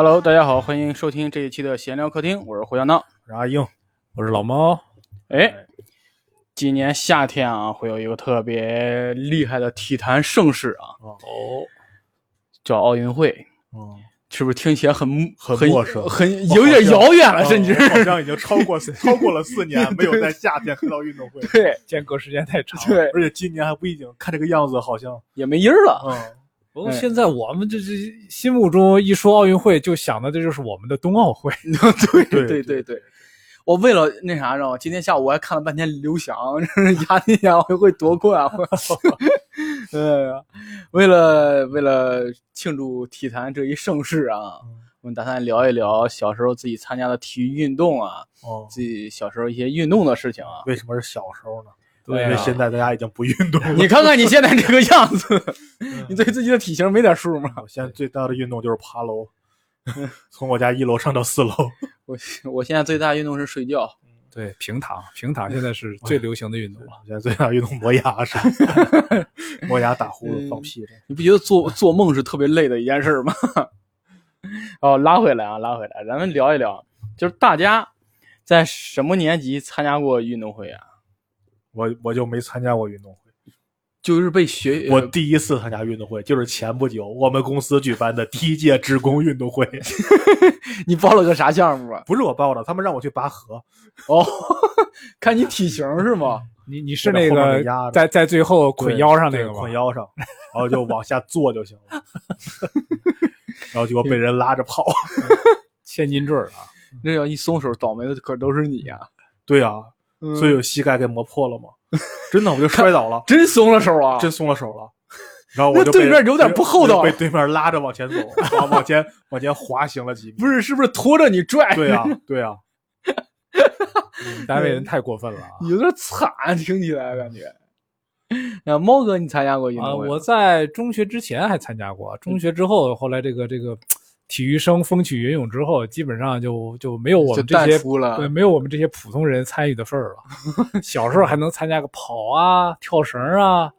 Hello，大家好，欢迎收听这一期的闲聊客厅，我是胡小闹。我是阿英，我是老猫。哎，今年夏天啊，会有一个特别厉害的体坛盛事啊，哦，叫奥运会，嗯，是不是听起来很很很陌生很有点遥远了，甚至哦好像已经超过 超过了四年 没有在夏天看到运动会，对间隔时间太长。，对，而且今年还不一定，看这个样子好像，也没音儿了。嗯，不过现在我们这这心目中一说奥运会，就想的这就是我们的冬奥会。对对对对对，我为了那啥，知道吗？今天下午我还看了半天刘翔，压那年奥运会夺冠。我哎呀，为了为了庆祝体坛这一盛世啊，我们打算聊一聊小时候自己参加的体育运动啊，哦，自己小时候一些运动的事情啊。为什么是小时候呢？对啊因为现在大家已经不运动了。你看看你现在这个样子，你对自己的体型没点数吗？我现在最大的运动就是爬楼，从我家一楼上到四楼。我我现在最大运动是睡觉。对，平躺，平躺现在是最流行的运动了。我 现在最大运动磨牙是，磨牙打呼噜放屁这。你不觉得做做梦是特别累的一件事吗？哦，拉回来啊，拉回来，咱们聊一聊，就是大家在什么年级参加过运动会啊？我我就没参加过运动会。就是被学我第一次参加运动会，就是前不久我们公司举办的第一届职工运动会。你报了个啥项目啊？不是我报的，他们让我去拔河。哦，看你体型是吗？你你是那个在在最后捆腰上那个吗？捆腰上，然后就往下坐就行了。然后结果被人拉着跑。千斤坠儿啊！那要一松手，倒霉的可都是你啊、对啊，嗯所以有膝盖给磨破了吗？真的，我就摔倒了，真松了手啊！真松了手了。然后我就被对面有点不厚道被对面拉着往前走，往往前往前滑行了几米。不是，是不是拖着你拽？对啊，对啊，单位人太过分了啊！有点惨，听起来感觉。啊，猫哥，你参加过运啊，动会吗？我在中学之前还参加过，中学之后，后来这个这个体育生风起云涌之后，基本上就就没有我们这些了对，没有我们这些普通人参与的份儿了。小时候还能参加个跑啊、跳绳啊，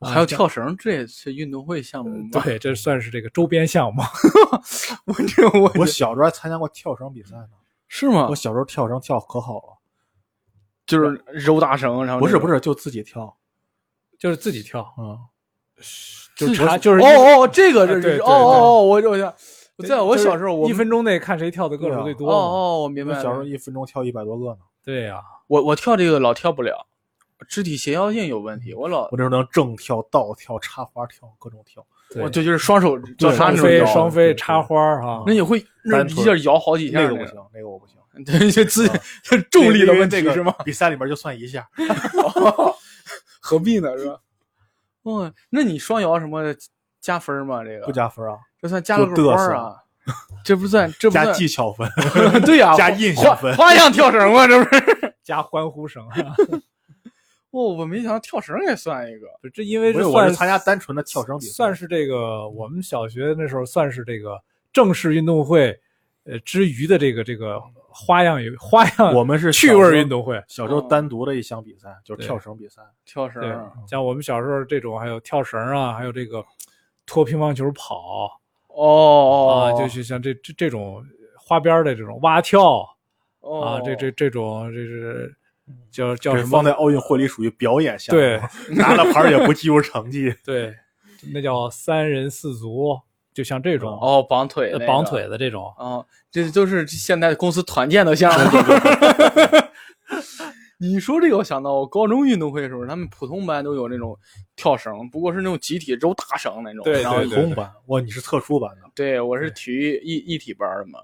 还有跳绳，这也是运动会项目吗？对，这算是这个周边项目。我这我我小时候还参加过跳绳比赛呢。是吗我？小时候跳绳跳可好了，就是揉大绳，然后是，不是不是，就自己跳。就是自己跳，嗯，就是自查就是哦哦，这个是对对哦哦哦，我我想，在我小时候我一分钟内看谁跳的个数最多嘛。哦哦，我明白了。小时候一分钟跳一百多个呢。对呀，我我跳这个老跳不了，肢体协调性有问题。我老我那时候能正跳、倒跳、插花跳，各种跳。对我这就是双手叫啥双飞、双飞、插花儿啊那。你会那一下摇好几下那个不行，那个我不行。对，这自重力的问题那个是吗？比赛里面就算一下 何必呢？是吧？哦，那你双摇什么加分吗？这个不加分啊，这算加了个花啊？这不算，这不加算技巧分。对呀，加印象分花花样跳绳吗，这不是？加欢呼声，哦，我没想到跳绳也算一个。这因为不是，我算是参加单纯的跳绳比赛，算是这个我们小学那时候算是这个正式运动会，呃之余的这个这个花样有花样，我们是趣味运动会。小时候单独的一项比赛，就是跳绳比赛。跳绳儿，像我们小时候这种，还有跳绳啊，还有这个拖乒乓球跑哦哦啊，就是像这这这种花边的这种蛙跳哦啊，这这这种这是叫叫什么放？在奥运会里属于表演项目，对拿了牌也不计入成绩。对，那叫三人四足，就像这种哦绑腿呃那个绑腿的这种。哦，这都是现在公司团建的项目。你说这个，我想到我高中运动会的时候，他们普通班都有那种跳绳，不过是那种集体周大绳那种。对然后对对公班，哇，你是特殊班的，对，我是体育一一体班的嘛。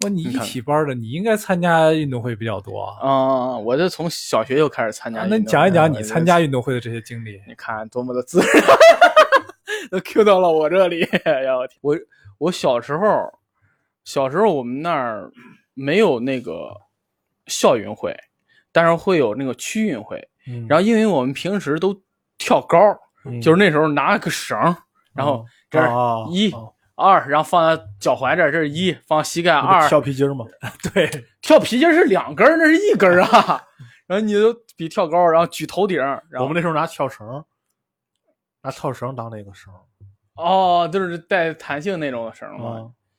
哇，你一体班的，你应该参加运动会比较多啊。啊、我这从小学就开始参加、啊那你讲一讲你参加运动会的这些经历。你看多么的自然，都 Q 到了我这里。哎呀，我我我小时候，小时候我们那儿没有那个校运会，但是会有那个区运会。嗯然后因为我们平时都跳高，嗯就是那时候拿个绳，然后这一啊二，然后放在脚踝这儿，这是一，放膝盖二。跳皮筋儿吗？对，跳皮筋儿是两根儿，那是一根儿啊。然后你就比跳高，然后举头顶，然后我们那时候拿跳绳，拿跳绳当那个绳。哦，就是带弹性那种绳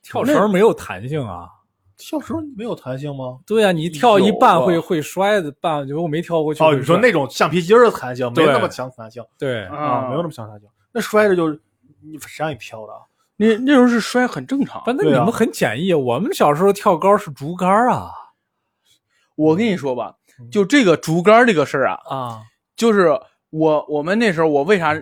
跳绳没有弹性啊。跳绳没有弹性吗？对呀、你跳一半会会摔的，半如果没跳过去哦，你说那种橡皮筋儿的弹性没对那么强弹性对啊啊，没有那么强弹性。那摔着就是你谁让你飘的啊？那那时候是摔很正常不，。那你们很简易。我们小时候跳高是竹竿啊我跟你说吧，嗯就这个竹竿这个事儿啊，啊就是我我们那时候我为啥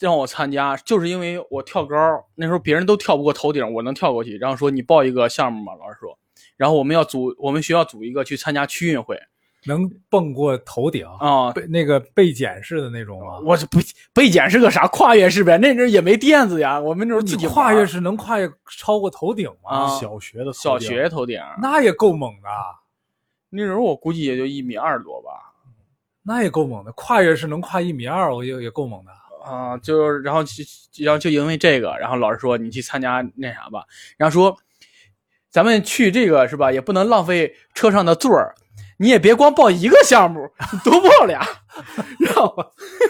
让我参加，就是因为我跳高，那时候别人都跳不过头顶，我能跳过去。然后说你报一个项目嘛，老师说，然后我们要组我们学校组一个去参加区运会能蹦过头顶啊。被那个被剪式的那种吗？我这不被检是个啥跨越式呗？那阵也没垫子呀，我们那时候自己跨越玩式能跨越超过头顶吗？啊小学的小学头顶，那也够猛的，那时候我估计也就一米二多吧。那也够猛的。跨越式能跨一米二，我也也够猛的。啊，就是然后就然后就因为这个，然后老师说你去参加那啥吧，然后说咱们去这个是吧，也不能浪费车上的座儿，你也别光报一个项目，多报俩。然后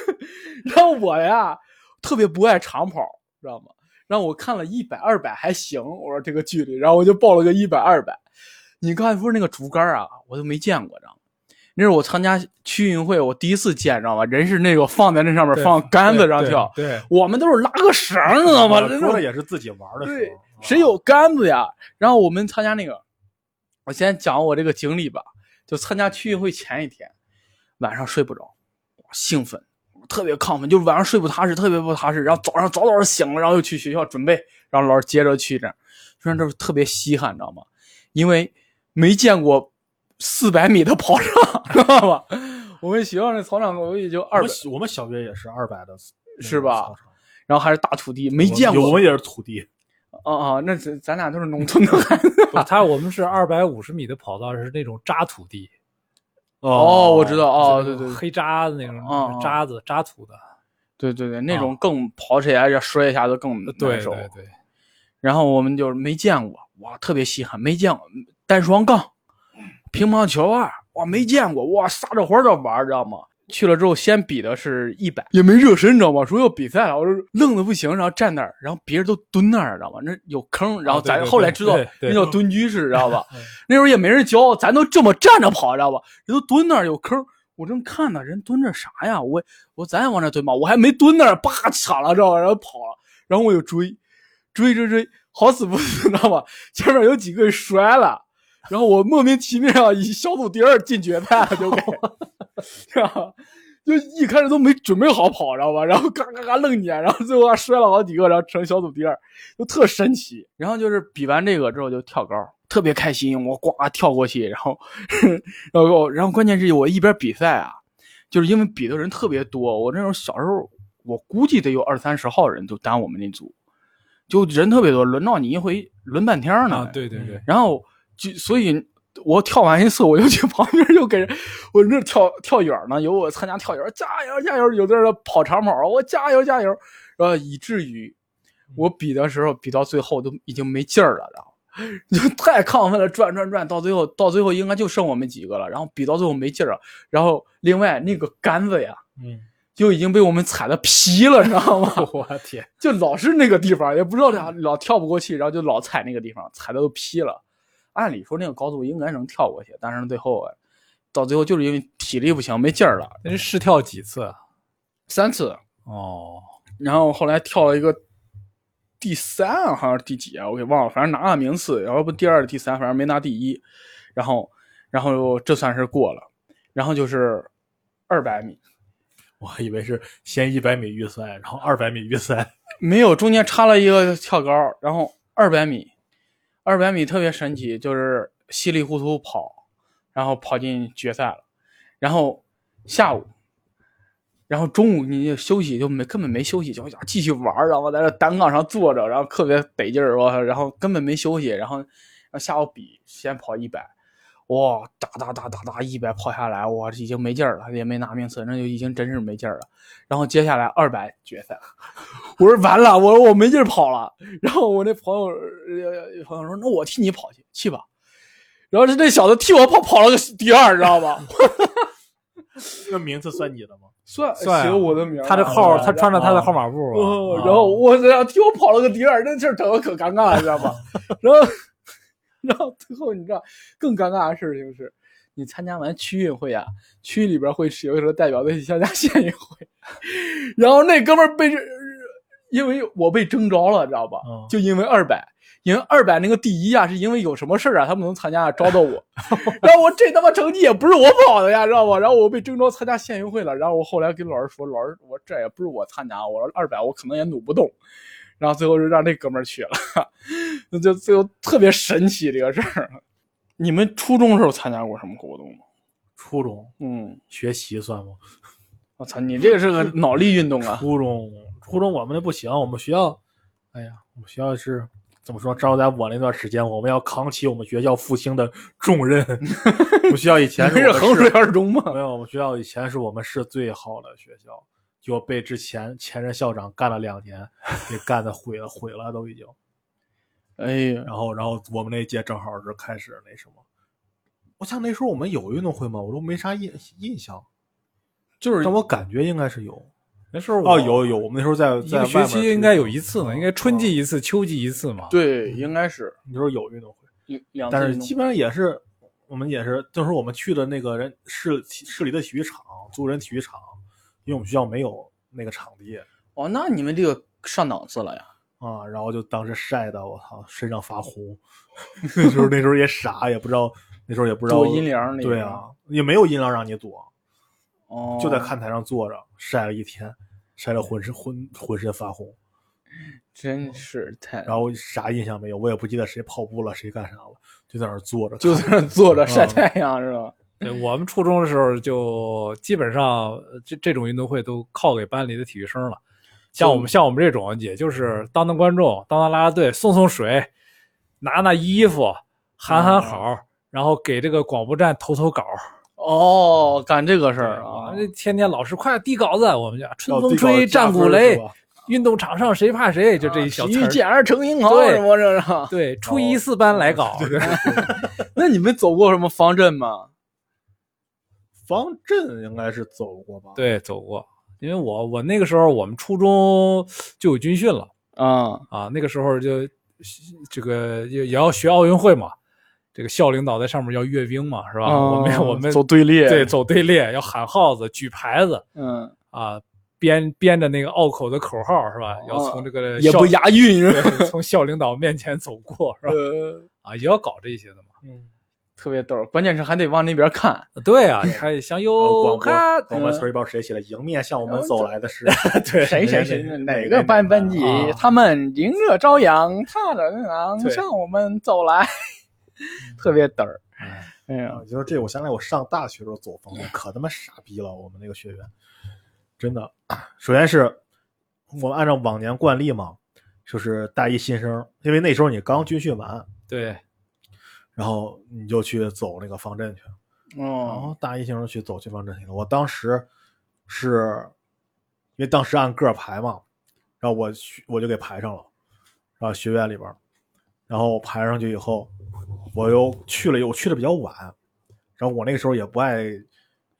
然后我呀特别不爱长跑，知道吗？然后我看了一百、二百还行，我说这个距离，然后我就报了个一百、二百。你刚才说那个竹竿啊，我都没见过，知道吗？那是我参加区运会，我第一次见，知道吗？人是那个放在那上面放杆子上对跳，对，我们都是拉个绳儿，知道吗？我那种说的也是自己玩的时对候，啊谁有杆子呀？然后我们参加那个，我先讲我这个经历吧。就参加区运会前一天，晚上睡不着，兴奋，特别亢奋，就是晚上睡不踏实，特别不踏实。然后早上早早醒了，然后又去学校准备，然后老师接着去这，虽然这是特别稀罕，你知道吗？因为没见过四百米的跑场，知道吧？我们学校那操场我也就二百我们，小我们小学也是二百的，是吧然后还是大土地，没见过。我们也是土地，啊啊，那咱咱俩都是农村的孩子。不 他我们是二百五十米的跑道，是那种渣土地，哦，我知道，哦，对对黑渣的那种哦哦渣子渣土的，对对对，那种更跑起来要摔一下子更对难受。对对，然后我们就是没见过，哇，特别稀罕，没见过单双杠、乒乓球啊，哇，没见过，哇，撒着欢儿的玩儿，知道吗？去了之后，先比的是一百，也没热身，你知道吗？说要比赛了，我说愣的不行，然后站那儿，然后别人都蹲那儿，知道吗？那有坑，然后咱后来知道对对那叫蹲居式，知道吧嗯？那时候也没人教，咱都这么站着跑，知道吧？人都蹲那儿有坑，我正看呢，人蹲着啥呀？我我咱也往那蹲吧，我还没蹲那儿，叭抢了，知道吧？然后跑了，然后我就追，追追追，好死不死，知道吧？前面有几个人摔了，然后我莫名其妙以小组第二进决赛了，就给，是吧？就一开始都没准备好跑，知道吧？然后嘎嘎嘎愣撵，然后最后还摔了好几个，然后成小组第二，就特神奇。然后就是比完这个之后就跳高，特别开心，我呱跳过去，然后，然后然后关键是我一边比赛啊，就是因为比的人特别多，我那时候小时候我估计得有二三十号人都单我们那组，就人特别多，轮到你一回轮半天呢。啊，对对对，然后就所以，我跳完一次，我就去旁边就给人，我那跳跳远呢，有我参加跳远，加油加油，有的人跑长跑，我加油加油，然后以至于我比的时候比到最后都已经没劲儿了，然后就太亢奋了，转转转，到最后到最后应该就剩我们几个了，然后比到最后没劲儿了，然后另外那个杆子呀。嗯，就已经被我们踩的劈了，你知道吗？我天，就老是那个地方，也不知道咋老跳不过去，然后就老踩那个地方，踩的都劈了。按理说那个高度应该能跳过去，但是最后啊，到最后就是因为体力不行，没劲儿了，那是试跳几次？啊？三次，哦，然后后来跳了一个第三，好像是第几啊，我给忘了，反正拿了名次，然后不第二、第三，反正没拿第一。然后，然后这算是过了，然后就是二百米，我还以为是先一百米预赛，然后二百米预赛，没有，中间插了一个跳高，然后二百米，二百米特别神奇，就是稀里糊涂跑，然后跑进决赛了，然后下午，然后中午你就休息就没根本没休息，就继续玩，然后在那单杠上坐着，然后特别得劲儿，我然后根本没休息，然后然后下午比先跑一百。哇，哒哒哒哒哒，一百跑下来，我已经没劲儿了，也没拿名次，那就已经真是没劲儿了。然后接下来二百决赛，我说完了，我说我没劲儿跑了。然后我那朋友呃朋友说，那我替你跑去，去吧。然后这这小子替我跑跑了个第二，你知道吧？那 名次算你的吗？算写我的名儿，他的号，啊他穿着他的号码布然后我这样替我跑了个第二，那事儿整的可尴尬了，你知道吧？然后，然后最后你知道更尴尬的事情是，你参加完区运会啊，区里边会有一个代表队去参加 县运会，然后那哥们儿被，因为我被征召了，知道吧？嗯就因为二百。因为二百那个第一啊，是因为有什么事儿啊，他们能参加，招到我。然后我这他妈成绩也不是我跑的呀，知道吧？然后我被征召参加县运会了。然后我后来跟老师说，老师，我这也不是我参加，我说二百我可能也努不动。然后最后就让那哥们儿去了，那 就最后特别神奇这个事儿。你们初中时候参加过什么活动吗？初中嗯，学习算吗？我操，你这个是个脑力运动啊！初中初中我们那不行，我们学校，哎呀，我们学校是怎么说？至少在我那段时间，我们要扛起我们学校复兴的重任。我们学校以前是衡水二中吗？没有，我们学校以前是我们市最好的学校，就被之前前任校长干了两年，给干的毁了，毁了都已经。哎呀，然后，然后我们那届正好是开始那什么，我想那时候我们有运动会吗？我都没啥印印象，就是但我感觉应该是有。那时候哦，有有，我们那时候在一个学在外面期应该有一次呢，嗯应该春季一次，秋季一次嘛。对，应该是那时候有运动会，两两次但是基本上也是我们也是，就是我们去的那个人市市里的体育场，租人体育场，因为我们学校没有那个场地哦，那你们这个上档次了呀？啊，然后就当时晒的我操，身上发红。那时候那时候也傻，也不知道那时候也不知道躲阴凉那对啊，也没有阴凉让你躲，哦，就在看台上坐着晒了一天，晒得浑身浑浑身发红。真是太，然后啥印象没有，我也不记得谁跑步了，谁干啥了，就在那儿坐着，就在那坐着晒嗯太阳是吧？对，我们初中的时候就基本上呃这这种运动会都靠给班里的体育生了。像我们像我们这种，也就是当当观众、当当啦啦队、送送水、拿拿衣服、喊喊好，然后给这个广播站投投稿。哦，干这个事儿啊，天天老师快递稿子，我们家春风吹，战鼓擂运动场上谁怕谁，就这一小。体育健儿成英豪对什么这是？对，初一四班来稿。那你们走过什么方阵吗？方阵应该是走过吧？，对，走过。因为我我那个时候我们初中就有军训了。啊，啊，那个时候就这个也也要学奥运会嘛，这个校领导在上面要阅兵嘛，是吧？我们我们哦走队列，对，走队列，要喊号子、举牌子嗯，啊，编编着那个拗口的口号是吧？要从这个校也不押韵是吧？从校领导面前走过是吧？呃，啊，也要搞这些的嘛。嗯，特别逗，关键是还得往那边看。对啊，你看向右广看播，广播词儿一不知道谁写的，迎面向我们走来的是 对谁谁谁哪个班班级啊，他们迎着朝阳，踏着阳对向我们走来，特别嘚儿。哎呀啊，，就是这，我想起来我上大学时候走风筝，可他妈傻逼了，我们那个学员，真的。首先是我们按照往年惯例嘛，就是大一新生，因为那时候你刚军训完，对，然后你就去走那个方阵去，然哦，后大一新生去走去方阵去了。我当时是因为当时按个排嘛，然后我去我就给排上了，然后学院里边，然后排上去以后，我又去了，我去的比较晚，然后我那个时候也不爱，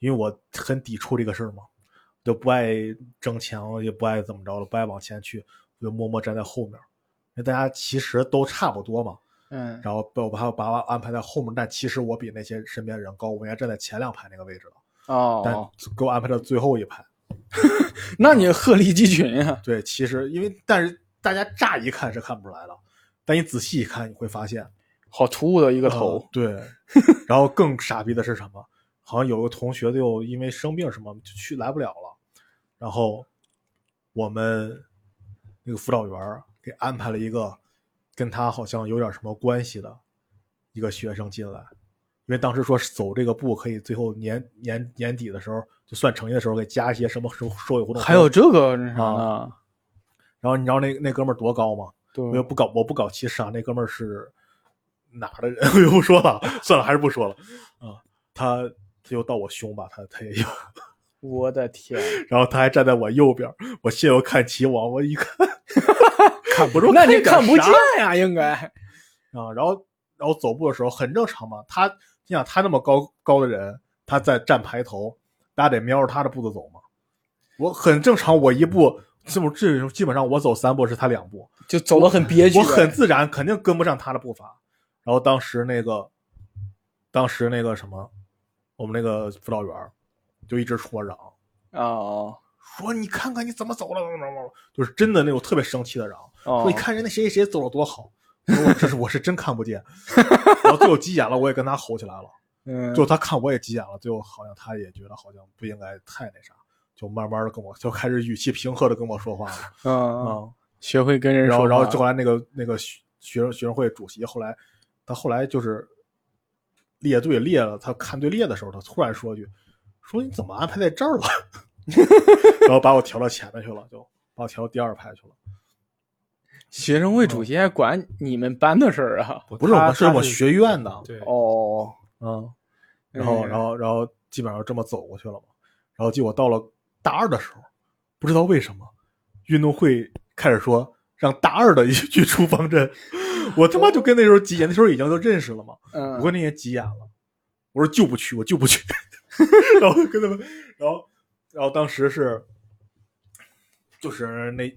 因为我很抵触这个事儿嘛，就不爱争强，也不爱怎么着了，不爱往前去，我就默默站在后面，因为大家其实都差不多嘛，嗯，然后被我把把我安排在后面，但其实我比那些身边人高，我应该站在前两排那个位置的，但哦，给我安排到最后一排。那你鹤立鸡群呀？对，其实因为但是大家乍一看是看不出来的，但你仔细一看，你会发现好突兀的一个呃头，对，然后更傻逼的是什么？好像有个同学就因为生病什么就去来不了了，然后我们那个辅导员给安排了一个跟他好像有点什么关系的一个学生进来，因为当时说是走这个步可以最后年年年底的时候就算成绩的时候给加一些什么社社会活动，还有这个那啥呢？然后你知道那那哥们儿多高吗？对我又不搞，我不搞歧视啊。那哥们儿是哪儿的人？我就不说了，算了，还是不说了啊。他他就到我胸吧，他他也有，我的天，然后他还站在我右边，我现又看齐王，我一看看不住，那你看不见呀？应该 啊。然后然后走步的时候很正常嘛，他你想他那么高高的人，他在站排头，大家得瞄着他的步子走嘛。我很正常，我一步这么这基本上我走三步是他两步，就走的很憋屈。我很自然，肯定跟不上他的步伐。然后当时那个，当时那个什么，我们那个辅导员就一直戳我嚷啊，说你看看你怎么走了，怎么怎么，就是真的那种特别生气的嚷，说你看人家谁谁谁走了多好。我这是我是真看不见，然后最后急眼了，我也跟他吼起来了。嗯，最后他看我也急眼了，最后好像他也觉得好像不应该太那啥，就慢慢的跟我就开始语气平和的跟我说话了。嗯嗯，学会跟人说。然后然后后来那个那个学学生学生会主席后来他后来就是列队列了，他看队列的时候，他突然说句：“说你怎么安排在这儿了？” 然后把我调到前面去了，就把我调到第二排去了。学生会主席还管你们班的事儿啊？不是，我是我学院的。对，哦，嗯，然后，然后，然后基本上这么走过去了嘛。然后，结果到了大二的时候，不知道为什么，运动会开始说让大二的去出方阵。我他妈就跟那时候急眼，那时候已经都认识了嘛。嗯，我跟那些急眼了，我说就不去，我就不去。然后跟他们，然后，然后当时是，就是那。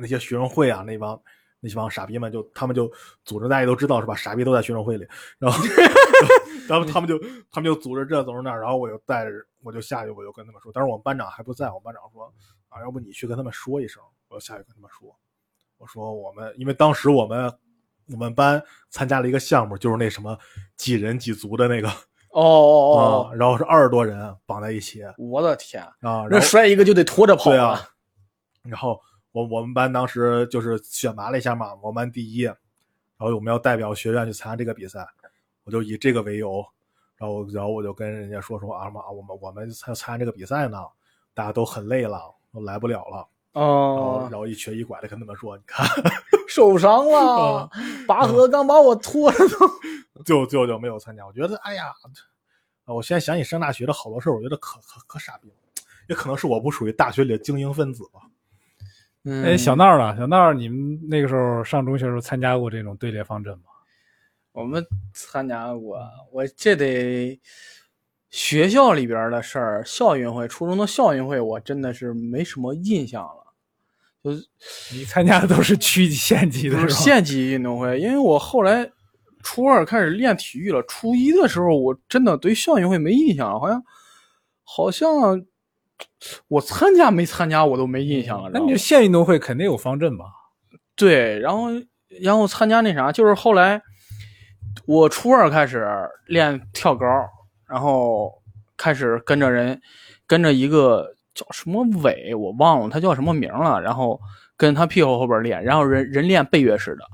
那些学生会啊，那帮那些帮傻逼们，就他们就组织，大家都知道是吧？傻逼都在学生会里，然后，然后他们就他们就组织这组织那，然后我就带着我就下去，我就跟他们说。但是我们班长还不在，我们班长说啊，要不你去跟他们说一声，我下去跟他们说。我说我们因为当时我们我们班参加了一个项目，就是那什么几人几足的那个哦哦哦，然后是二十多人绑在一起，我的天啊，那摔一个就得拖着跑对啊，然后。我我们班当时就是选拔了一下嘛，我们班第一，然后我们要代表学院去参加这个比赛，我就以这个为由，然后然后我就跟人家说说啊嘛，我们我们参参加这个比赛呢，大家都很累了，都来不了了，哦，然后一瘸一拐的跟他们说，你看 受伤了，拔河刚把我拖着走，就就就没有参加。我觉得哎呀，我现在想起上大学的好多事我觉得可可可傻逼了，也可能是我不属于大学里的精英分子吧。哎，小闹呢？小闹，你们那个时候上中学时候参加过这种队列方阵吗？我们参加过，我这得学校里边的事儿，校运会，初中的校运会，我真的是没什么印象了。就是你参加的都是区级、县级的，县级运动会。因为我后来初二开始练体育了，初一的时候我真的对校运会没印象了，好像好像。我参加没参加，我都没印象了。那你县运动会肯定有方阵吧？对，然后然后参加那啥，就是后来我初二开始练跳高，然后开始跟着人，跟着一个叫什么伟，我忘了他叫什么名了。然后跟他屁股后边练，然后人人练背跃式的，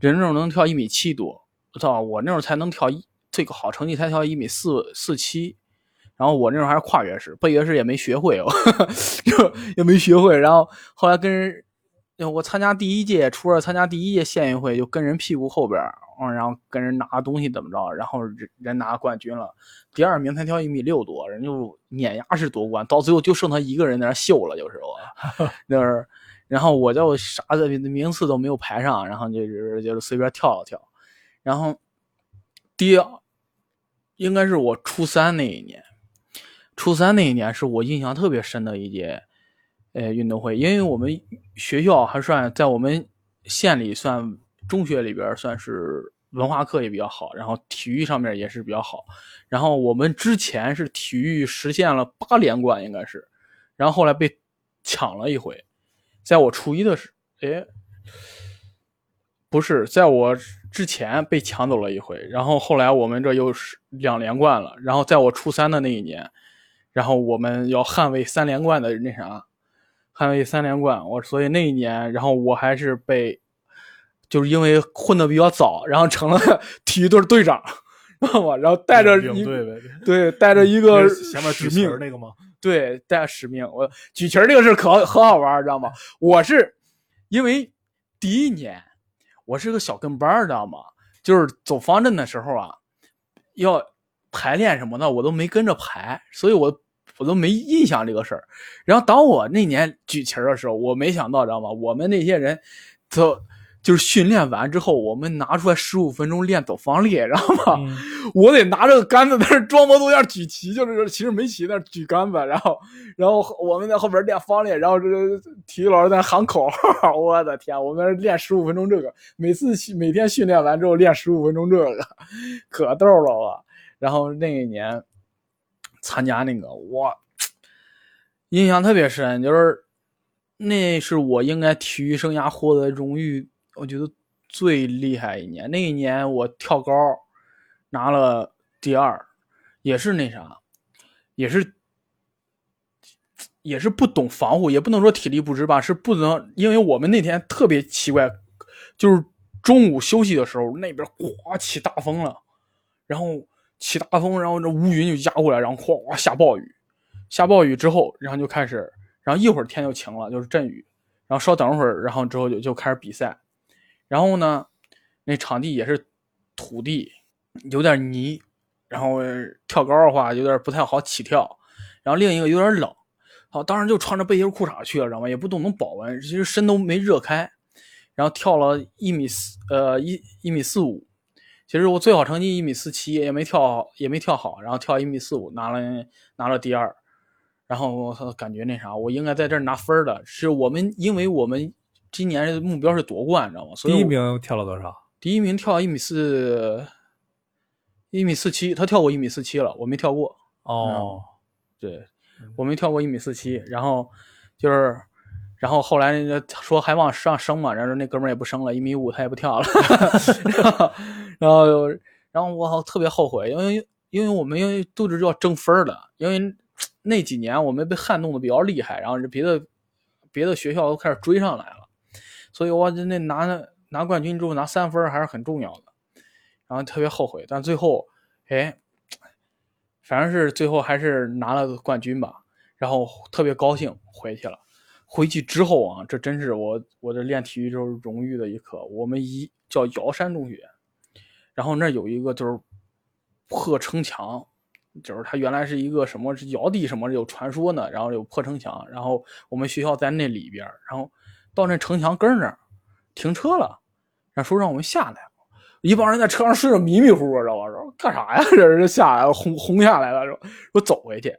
人那能跳一米七多，我操，我那时候才能跳一这个好成绩才跳一米四四七。然后我那时候还是跨越式，背越式也没学会，就也没学会。然后后来跟人，我参加第一届，初二参加第一届县运会，就跟人屁股后边，嗯，然后跟人拿东西怎么着，然后人人拿冠军了，第二名才跳一米六多，人就碾压式夺冠，到最后就剩他一个人在那秀了，就是我，那是，然后我就啥的名次都没有排上，然后就是就是随便跳了跳，然后第二应该是我初三那一年。初三那一年是我印象特别深的一届，呃，运动会，因为我们学校还算在我们县里算中学里边算是文化课也比较好，然后体育上面也是比较好，然后我们之前是体育实现了八连冠，应该是，然后后来被抢了一回，在我初一的时，哎，不是，在我之前被抢走了一回，然后后来我们这又是两连冠了，然后在我初三的那一年。然后我们要捍卫三连冠的那啥，捍卫三连冠。我所以那一年，然后我还是被，就是因为混的比较早，然后成了 体育队队长，知道吗？然后带着一对带着一个使命那个吗？对，带着使命。我举旗儿这个事可可好玩，知道吗？我是因为第一年我是个小跟班知道吗？就是走方阵的时候啊，要排练什么的，我都没跟着排，所以我。我都没印象这个事儿，然后当我那年举旗的时候，我没想到，知道吗？我们那些人，都就是训练完之后，我们拿出来十五分钟练走方列，知道吗？嗯我得拿着个杆子在那装模作样举旗，就是其实没旗，在那举杆子，然后然后我们在后边练方列，然后这个体育老师在那喊口号，我的天，我们练十五分钟这个，每次每天训练完之后练十五分钟这个，可逗了我。然后那一年参加那个，我印象特别深，就是那是我应该体育生涯获得荣誉，我觉得最厉害一年。那一年我跳高拿了第二，也是那啥，也是也是不懂防护，也不能说体力不支吧，是不能，因为我们那天特别奇怪，就是中午休息的时候，那边刮起大风了，然后起大风，然后这乌云就压过来，然后哗哗下暴雨，下暴雨之后，然后就开始，然后一会儿天就晴了，就是阵雨，然后稍等会儿，然后之后就就开始比赛，然后呢，那场地也是土地，有点泥，然后跳高的话有点不太好起跳，然后另一个有点冷，好，当时就穿着背心裤衩去了，知道吗？也不懂能保温，其实身都没热开，然后跳了一米四，呃一一米四五，其实我最好成绩一米四七，也没跳好，也没跳好，然后跳一米四五，拿了拿了第二，然后我，感觉那啥，我应该在这儿拿分儿的，是我们，因为我们今年的目标是夺冠，你知道吗？所以第一名跳了多少？第一名跳一米四，一米四七，他跳过一米四七了，我没跳过。哦，对，我没跳过一米四七，然后就是，然后后来那个说还往上升嘛，然后那哥们儿也不升了，一米五他也不跳了，然后然后我好特别后悔，因为因为我们因为都是要争分儿的，因为 那几年我们被撼动的比较厉害，然后别的别的学校都开始追上来了，所以我那拿拿冠军之后拿三分还是很重要的，然后特别后悔，但最后哎。反正是最后还是拿了个冠军吧，然后特别高兴回去了。回去之后啊，这真是我我这练体育时候荣誉的一刻。我们一叫瑶山中学，然后那有一个就是破城墙，就是它原来是一个什么是尧帝什么有传说呢，然后有破城墙，然后我们学校在那里边，然后到那城墙根那儿停车了，然后说让我们下来。一帮人在车上睡得迷迷糊糊，知道吧？说干啥呀？这人下来轰轰下来了，说说走回去。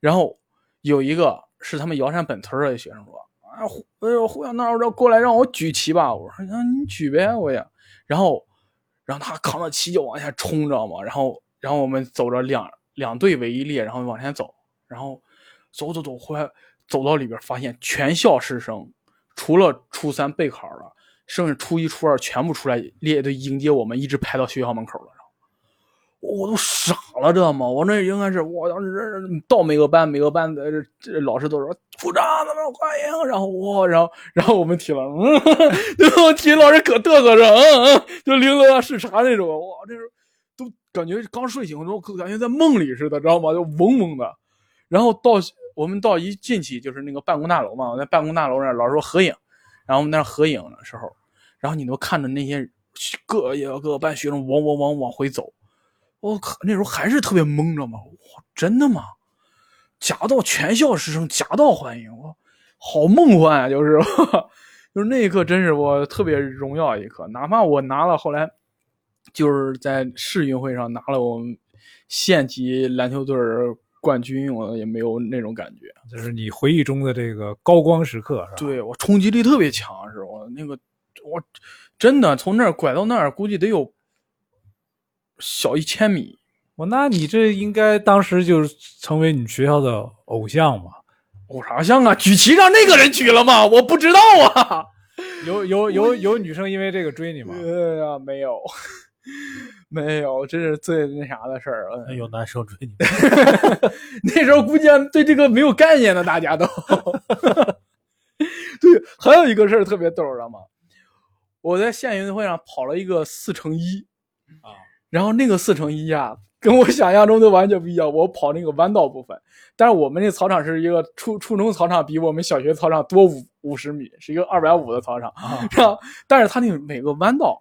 然后有一个是他们瑶山本村的学生说：“啊，胡哎呦，胡小闹，过来让我举旗吧。”我说：“那你举呗，我也。”然后，然后他扛着旗就往下冲，知道吗？然后，然后我们走着两两队为一列，然后往前走，然后走走走，后来走到里边，发现全校师生除了初三备考的。剩下初一、初二全部出来列队迎接我们，一直排到学校门口了。我都傻了，知道吗？我那应该是我当时到每个班，每个班的这老师都说鼓掌，咱们欢迎。然后我，然后然后我们体了，嗯，对吧？体育老师可嘚瑟着，嗯嗯，就领导视察那种。哇，这是都感觉刚睡醒，都感觉在梦里似的，知道吗？就嗡嗡的。然后到我们到一进去就是那个办公大楼嘛，我在办公大楼那老师说合影。然后我们那合影的时候，然后你都看着那些各也各个班学生往往往往回走，我靠，那时候还是特别懵着嘛，哇，真的吗？夹道全校师生夹道欢迎，我好梦幻啊！就是，就是那一刻真是我特别荣耀一刻，哪怕我拿了后来就是在市运会上拿了我们县级篮球队冠军，我也没有那种感觉。就是你回忆中的这个高光时刻，是吧？对我冲击力特别强，是我那个我真的从那儿拐到那儿，估计得有小一千米。我那你这应该当时就是成为你学校的偶像嘛？偶啥像啊？举旗让那个人举了吗？我不知道啊。有有有有女生因为这个追你吗？哎呀，没有。没有，这是最那啥的事儿。有男生追你，那时候估计对这个没有概念的，大家都。对，还有一个事儿特别逗，知道吗？我在县运动会上跑了一个四乘一啊，然后那个四乘一呀，跟我想象中的完全不一样。我跑那个弯道部分，但是我们那操场是一个初初中操场，比我们小学操场多五五十米，是一个二百五的操场。啊、然后，但是它那个每个弯道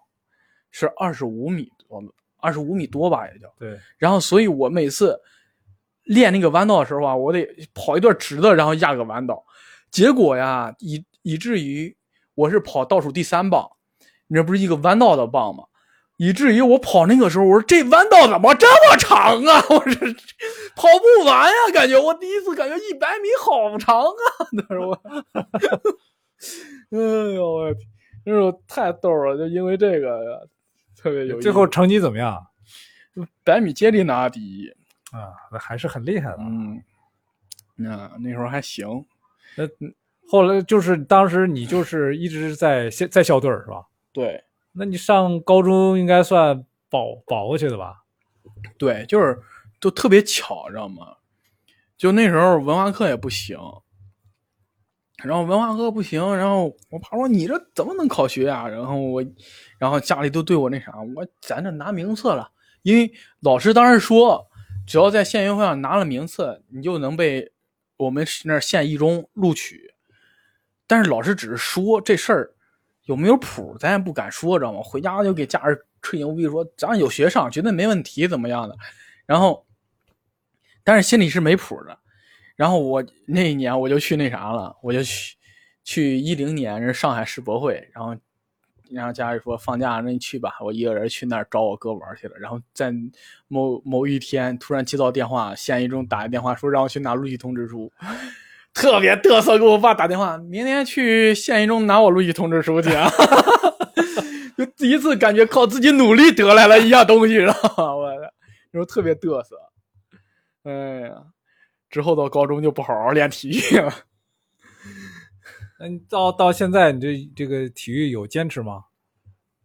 是二十五米多。二十五米多吧，也就对。然后，所以我每次练那个弯道的时候啊，我得跑一段直的，然后压个弯道。结果呀，以以至于我是跑倒数第三棒，你这不是一个弯道的棒吗？以至于我跑那个时候，我说这弯道怎么这么长啊？我这跑不完呀，感觉我第一次感觉一百米好长啊！那时候我，哎呦我天，那时候太逗了，就因为这个特别有意思。最后成绩怎么样百米接力拿第一，啊？那还是很厉害的。嗯，那那时候还行，那后来就是当时你就是一直在校在校队是吧？对那你上高中应该算保保过去的吧？对，就是就特别巧，知道吗？就那时候文化课也不行，然后文化课不行，然后我爸说你这怎么能考学啊？然后我，然后家里都对我那啥，我咱这拿名次了，因为老师当时说，只要在县运会上拿了名次，你就能被我们那县一中录取。但是老师只是说这事儿有没有谱，咱也不敢说，知道吗？回家就给家人吹牛逼说咱有学上，绝对没问题，怎么样的？然后，但是心里是没谱的。然后我那一年我就去那啥了，我就去去一零年是上海世博会，然后然后家里说放假，那你去吧，我一个人去那儿找我哥玩去了。然后在某某一天突然接到电话，县一中打一电话说让我去拿录取通知书，特别嘚瑟，给我爸打电话，明天去县一中拿我录取通知书去啊。就第一次感觉靠自己努力得来了一样东西，知道吗？我的，那时候特别嘚瑟。哎呀，之后到高中就不好好练体育了。那你到到现在，你这这个体育有坚持吗？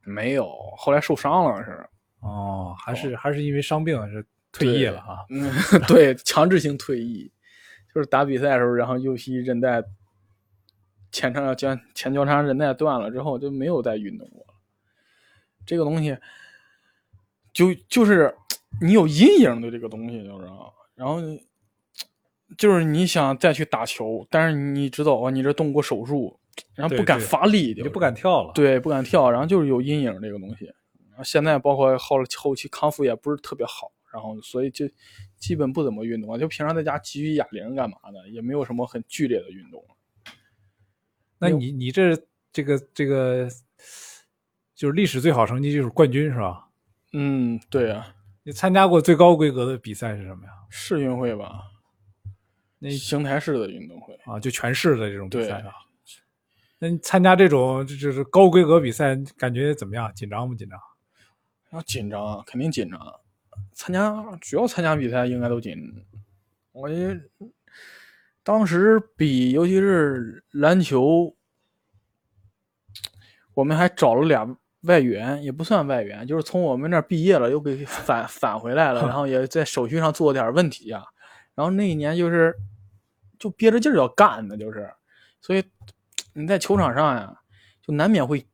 没有，后来受伤了是。哦，还是、还是因为伤病是退役了啊？嗯，对，强制性退役，就是打比赛的时候，然后右膝韧带前叉交前交叉韧带断了之后，就没有再运动过了。这个东西，就就是 你有阴影的这个东西，就是啊，然后就是你想再去打球，但是你知道哦，你这动过手术，然后不敢发力，就不敢跳了。，对，不敢跳，然后就是有阴影这个东西。然后现在包括后后期康复也不是特别好，然后所以就基本不怎么运动啊，就平常在家举举哑铃干嘛的，也没有什么很剧烈的运动。那你你这这个这个就是历史最好成绩就是冠军是吧？嗯，对啊，你参加过最高规格的比赛是什么呀？世运会吧，那邢台市的运动会。啊，就全市的这种比赛啊。那你参加这种就就是高规格比赛，感觉怎么样？紧张不紧张？要紧张啊，肯定紧张。参加主要参加比赛应该都紧。我觉得当时比，尤其是篮球，我们还找了俩外援，也不算外援，就是从我们那儿毕业了，又给返返回来了，然后也在手续上做了点问题啊。然后那一年就是就憋着劲儿要干的，就是，所以你在球场上呀，就难免会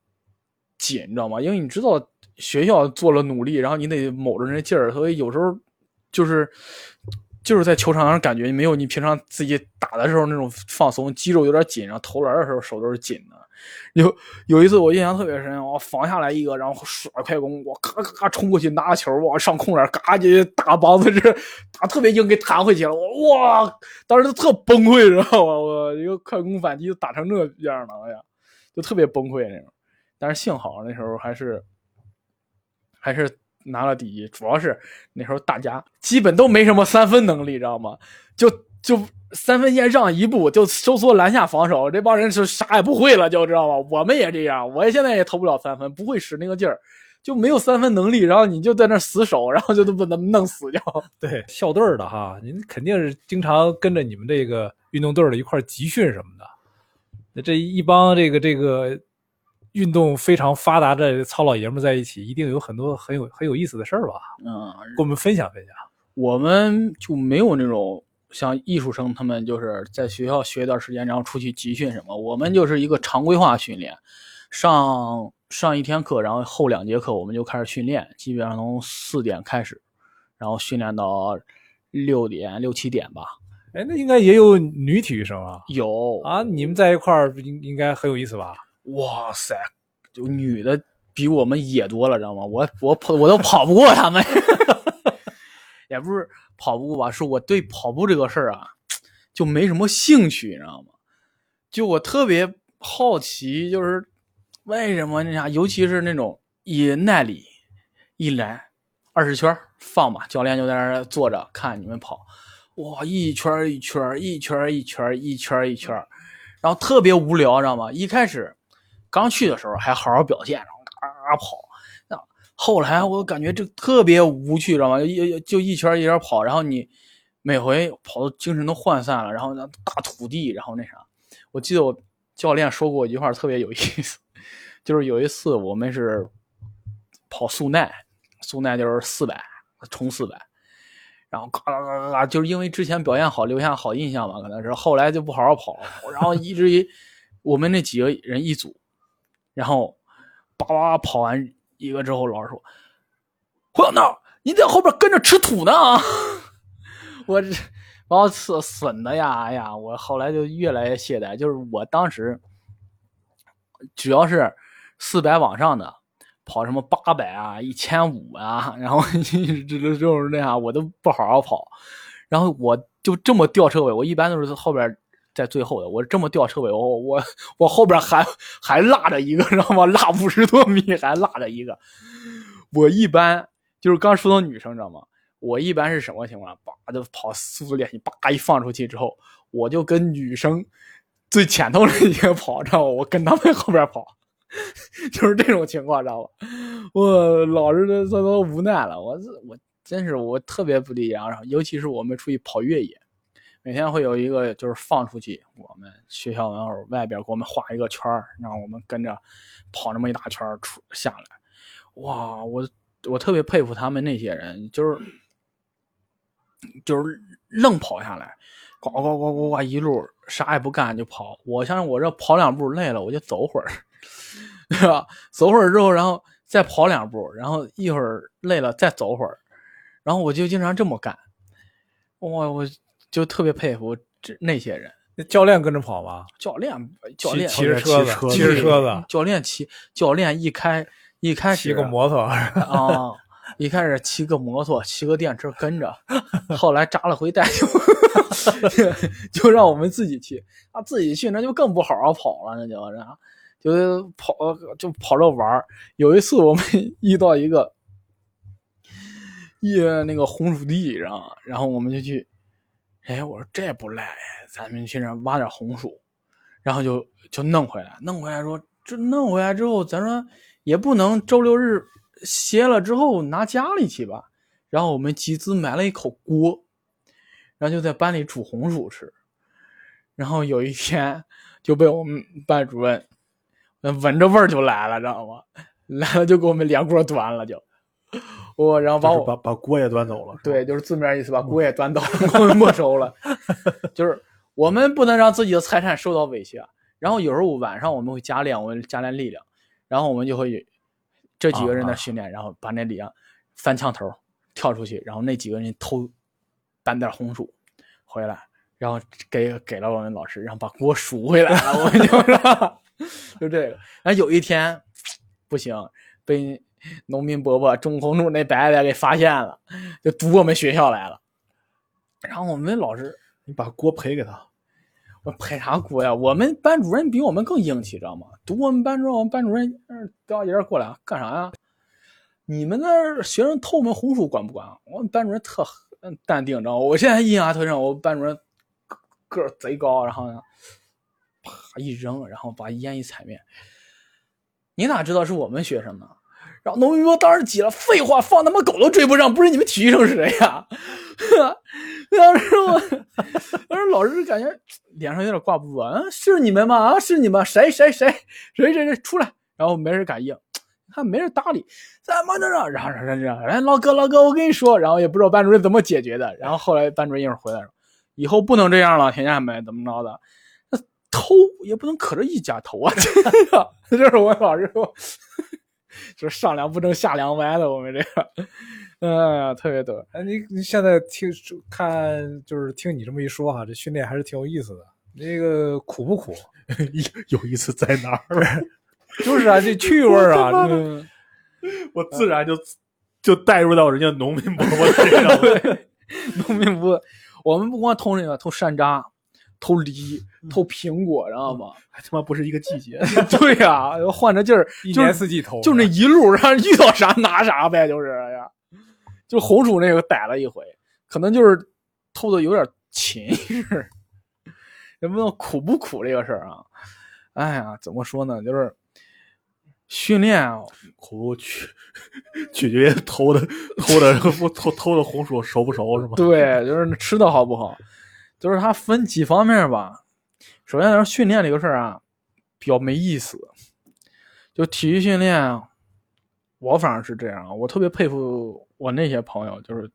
紧，你知道吗？因为你知道学校做了努力，然后你得卯着那劲儿，所以有时候就是就是在球场上感觉没有你平常自己打的时候那种放松，肌肉有点紧，然后投篮的时候手都是紧的。有有一次我印象特别深，我防下来一个，然后耍快攻，我咔咔咔冲过去拿球，往上空篮，嘎就打梆子，这打特别硬给弹回去了，我哇，当时就特崩溃，知道吗？我一个快攻反击打成这样了，哎呀，就特别崩溃那种。但是幸好那时候还是还是拿了第一，主要是那时候大家基本都没什么三分能力，知道吗？就就三分线让一步就收缩篮下防守，这帮人是啥也不会了，就知道吗？我们也这样，我现在也投不了三分，不会使那个劲儿，就没有三分能力，然后你就在那死守，然后就都把他们弄死掉。对，校队的哈，您肯定是经常跟着你们这个运动队的一块集训什么的。那这一帮这个这个运动非常发达的糙老爷们在一起，一定有很多很有很有意思的事儿吧？嗯，跟我们分享分享。我们就没有那种像艺术生他们就是在学校学一段时间，然后出去集训什么。我们就是一个常规化训练，上上一天课，然后后两节课我们就开始训练，基本上从四点开始，然后训练到六点六七点吧。哎，那应该也有女体育生啊？有啊，你们在一块儿应应该很有意思吧？哇塞，就女的比我们野多了，知道吗？我我跑我都跑不过他们，也不是跑不过吧，是我对跑步这个事儿啊，就没什么兴趣，你知道吗？就我特别好奇，就是为什么那啥？尤其是那种以耐力一来二十圈儿放吧，教练就在那儿坐着看你们跑，哇，一圈一圈，一圈一圈，一圈一圈，然后特别无聊，知道吗？一开始刚去的时候还好好表现，然后嘎嘎跑，那后来我感觉这特别无趣，知道吗？一就一圈一圈跑，然后你每回跑的精神都涣散了，然后那大土地，然后那啥，我记得我教练说过一句话特别有意思，就是有一次我们是跑速耐，速耐就是四百冲四百，然后嘎嘎嘎嘎嘎，就是因为之前表现好留下好印象嘛，可能是后来就不好好跑了，然后以至于我们那几个人一组，然后叭叭叭跑完一个之后，老师说：“胡小闹，你在后边跟着吃土呢！” 我这把我损损的呀，哎呀，我后来就越来越懈怠。就是我当时只要是四百往上的，跑什么八百啊、一千五啊，然后 这这种那啥，我都不好好跑。然后我就这么吊车尾，我一般都是后边在最后的。我这么吊车尾，我我我后边还还落着一个，知道吗？落五十多米还落着一个。我一般就是刚说到女生，知道吗？我一般是什么情况？叭就跑速度练习，叭一放出去之后，我就跟女生最前头的一个跑，知道吗？我跟他们后边跑，就是这种情况，知道吧？我老是这都无奈了，我我真是我特别不理解。然后尤其是我们出去跑越野，每天会有一个就是放出去，我们学校门口外边给我们画一个圈儿，让我们跟着跑那么一大圈儿出下来。哇，我我特别佩服他们那些人，就是。就是愣跑下来，呱呱呱呱呱一路啥也不干就跑。我像我这跑两步累了，我就走会儿，对吧？走会儿之后，然后再跑两步，然后一会儿累了再走会儿，然后我就经常这么干。我我就特别佩服这那些人。那教练跟着跑吗？教练教练骑着车子，骑着车子。教练骑教练一开一开始骑个摩托啊。一开始骑个摩托，骑个电车跟着，后来扎了回带就 就让我们自己骑。啊，自己去那就更不好好跑了，那就后就跑就跑着玩有一次我们 遇到一个一那个红薯地，然后然后我们就去，哎，我说这不赖，咱们去那挖点红薯，然后就就弄回来，弄回来说这弄回来之后，咱说也不能周六日。歇了之后拿家里去吧，然后我们集资买了一口锅，然后就在班里煮红薯吃。然后有一天就被我们班主任闻着味儿就来了，知道吗？来了就给我们连锅端了，就我然后把我把把锅也端走了。对，就是字面意思，把锅也端走了，给我们没收了。就是我们不能让自己的财产受到威胁。然后有时候晚上我们会加练，我们加练力量，然后我们就会。这几个人在训练，然后把那里啊翻墙头跳出去，然后那几个人偷搬点红薯回来，然后给给了我们老师，然后把锅赎回来了。我们就 就这个。然后有一天 不行，被 农民伯伯种红薯那伯伯给发现了，就堵我们学校来了。然后我们老师，你把锅赔给他。我赔啥锅呀？我们班主任比我们更硬气，知道吗？堵我们班主任，我们班主任叼人过来干啥呀？你们那学生偷我们红薯管不管？我们班主任特淡定，知道吗？我现在印象特深，我班主任个儿贼高，然后呢，啪一扔，然后把烟一踩灭。你哪知道是我们学生呢？然后农民伯当时急了，废话，放他妈狗都追不上，不是你们体育生是谁呀？当时我，当时老师感觉脸上有点挂不住啊，是你们吗？啊，是你们？谁谁谁谁谁谁出来？然后没人敢应，看没人搭理，怎么着？然后然后然后，哎，老哥老哥，我跟你说，然后也不知道班主任怎么解决的。然后后来班主任一会儿回来了，以后不能这样了，听见没？怎么着的？偷也不能可着一家偷啊！这是我老师说。就是上梁不正下梁歪的，我们这个，嗯，特别逗。哎，你你现在听看，就是听你这么一说哈，这训练还是挺有意思的。那个苦不苦？有意思在哪儿？就是啊，这趣味啊，我自然就就带入到人家农民伯伯身上。农民伯，我们不光偷那个偷山楂，偷梨、偷苹果，知道吗？还他妈不是一个季节。对呀、换着劲儿，一年四季偷，就那一路上遇到啥拿啥呗，就是哎呀。就红薯那个逮了一回，可能就是偷的有点勤是，也不知道苦不苦这个事儿啊。哎呀，怎么说呢？就是训练啊，苦取取决于偷的偷的 偷偷的红薯熟不熟是吗？对，就是吃的好不好，就是它分几方面吧。首先来说训练这个事儿啊，比较没意思。就体育训练啊，我反正是这样，我特别佩服我那些朋友，就是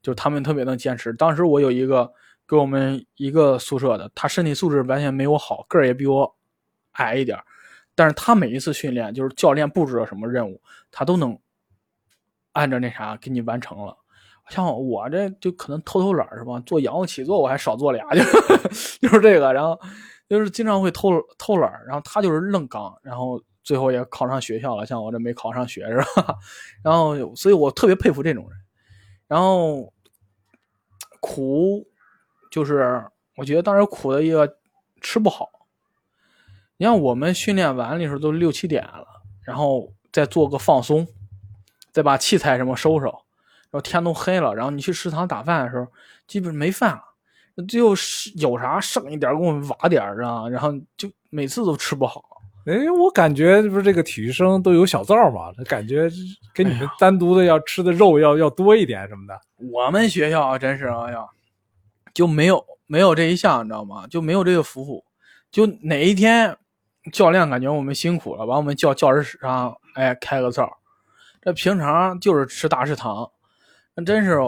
就他们特别能坚持。当时我有一个跟我们一个宿舍的，他身体素质完全没我好，个儿也比我矮一点，但是他每一次训练，就是教练布置了什么任务，他都能按照那啥给你完成了。像我这就可能偷偷懒儿是吧？做仰卧起坐我还少做俩，就就是这个，然后就是经常会偷偷懒儿，然后他就是愣刚，然后最后也考上学校了，像我这没考上学是吧？然后所以我特别佩服这种人，然后苦就是我觉得当时苦的一个吃不好，你看我们训练完的时候都六七点了，然后再做个放松，再把器材什么收收。天都黑了，然后你去食堂打饭的时候，基本没饭了，最后是有啥剩一点给我们挖点儿啊，然后就每次都吃不好。哎，我感觉不是这个体育生都有小灶嘛，感觉给你们单独的要吃的肉要要多一点什么的。我们学校真是哎呀，就没有没有这一项，你知道吗？就没有这个服务。就哪一天教练感觉我们辛苦了，把我们叫教室上，哎，开个灶。这平常就是吃大食堂。真是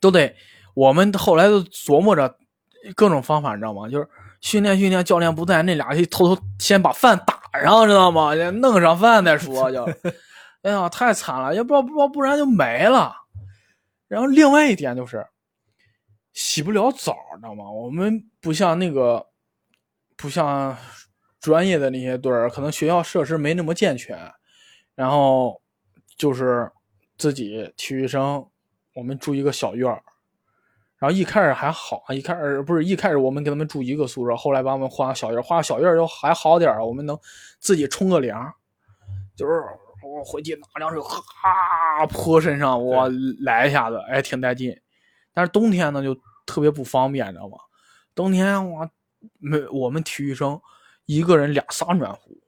都得，我们后来都琢磨着各种方法，你知道吗？就是训练训练，教练不在，那俩就偷偷先把饭打上，知道吗？弄上饭再说就，哎呀，太惨了，要不不不然就没了。然后另外一点就是洗不了澡，你知道吗？我们不像那个，不像专业的那些队，可能学校设施没那么健全，然后就是。自己体育生，我们住一个小院儿，然后一开始还好，一开始不是一开始我们给他们住一个宿舍，后来把我们换小院儿，换小院儿就还好点儿，我们能自己冲个凉，就是我回去拿凉水哈泼身上，我来一下子，哎，挺带劲。但是冬天呢就特别不方便，你知道吗？冬天我没我们体育生一个人俩仨暖壶，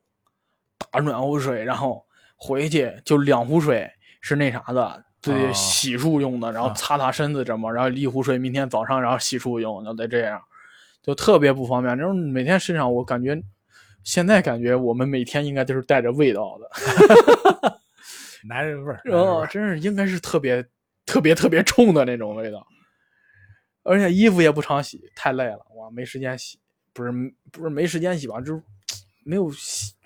打暖壶水，然后回去就两壶水。是那啥的，对洗漱用的，然后擦擦身子什么，然后一壶水，明天早上然后洗漱用，就得这样，就特别不方便。就是每天身上，我感觉现在感觉我们每天应该都是带着味道的，男人味儿 哦，真是应该是特别特别特别冲的那种味道。而且衣服也不常洗，太累了，哇，没时间洗，不是不是没时间洗吧，就是没有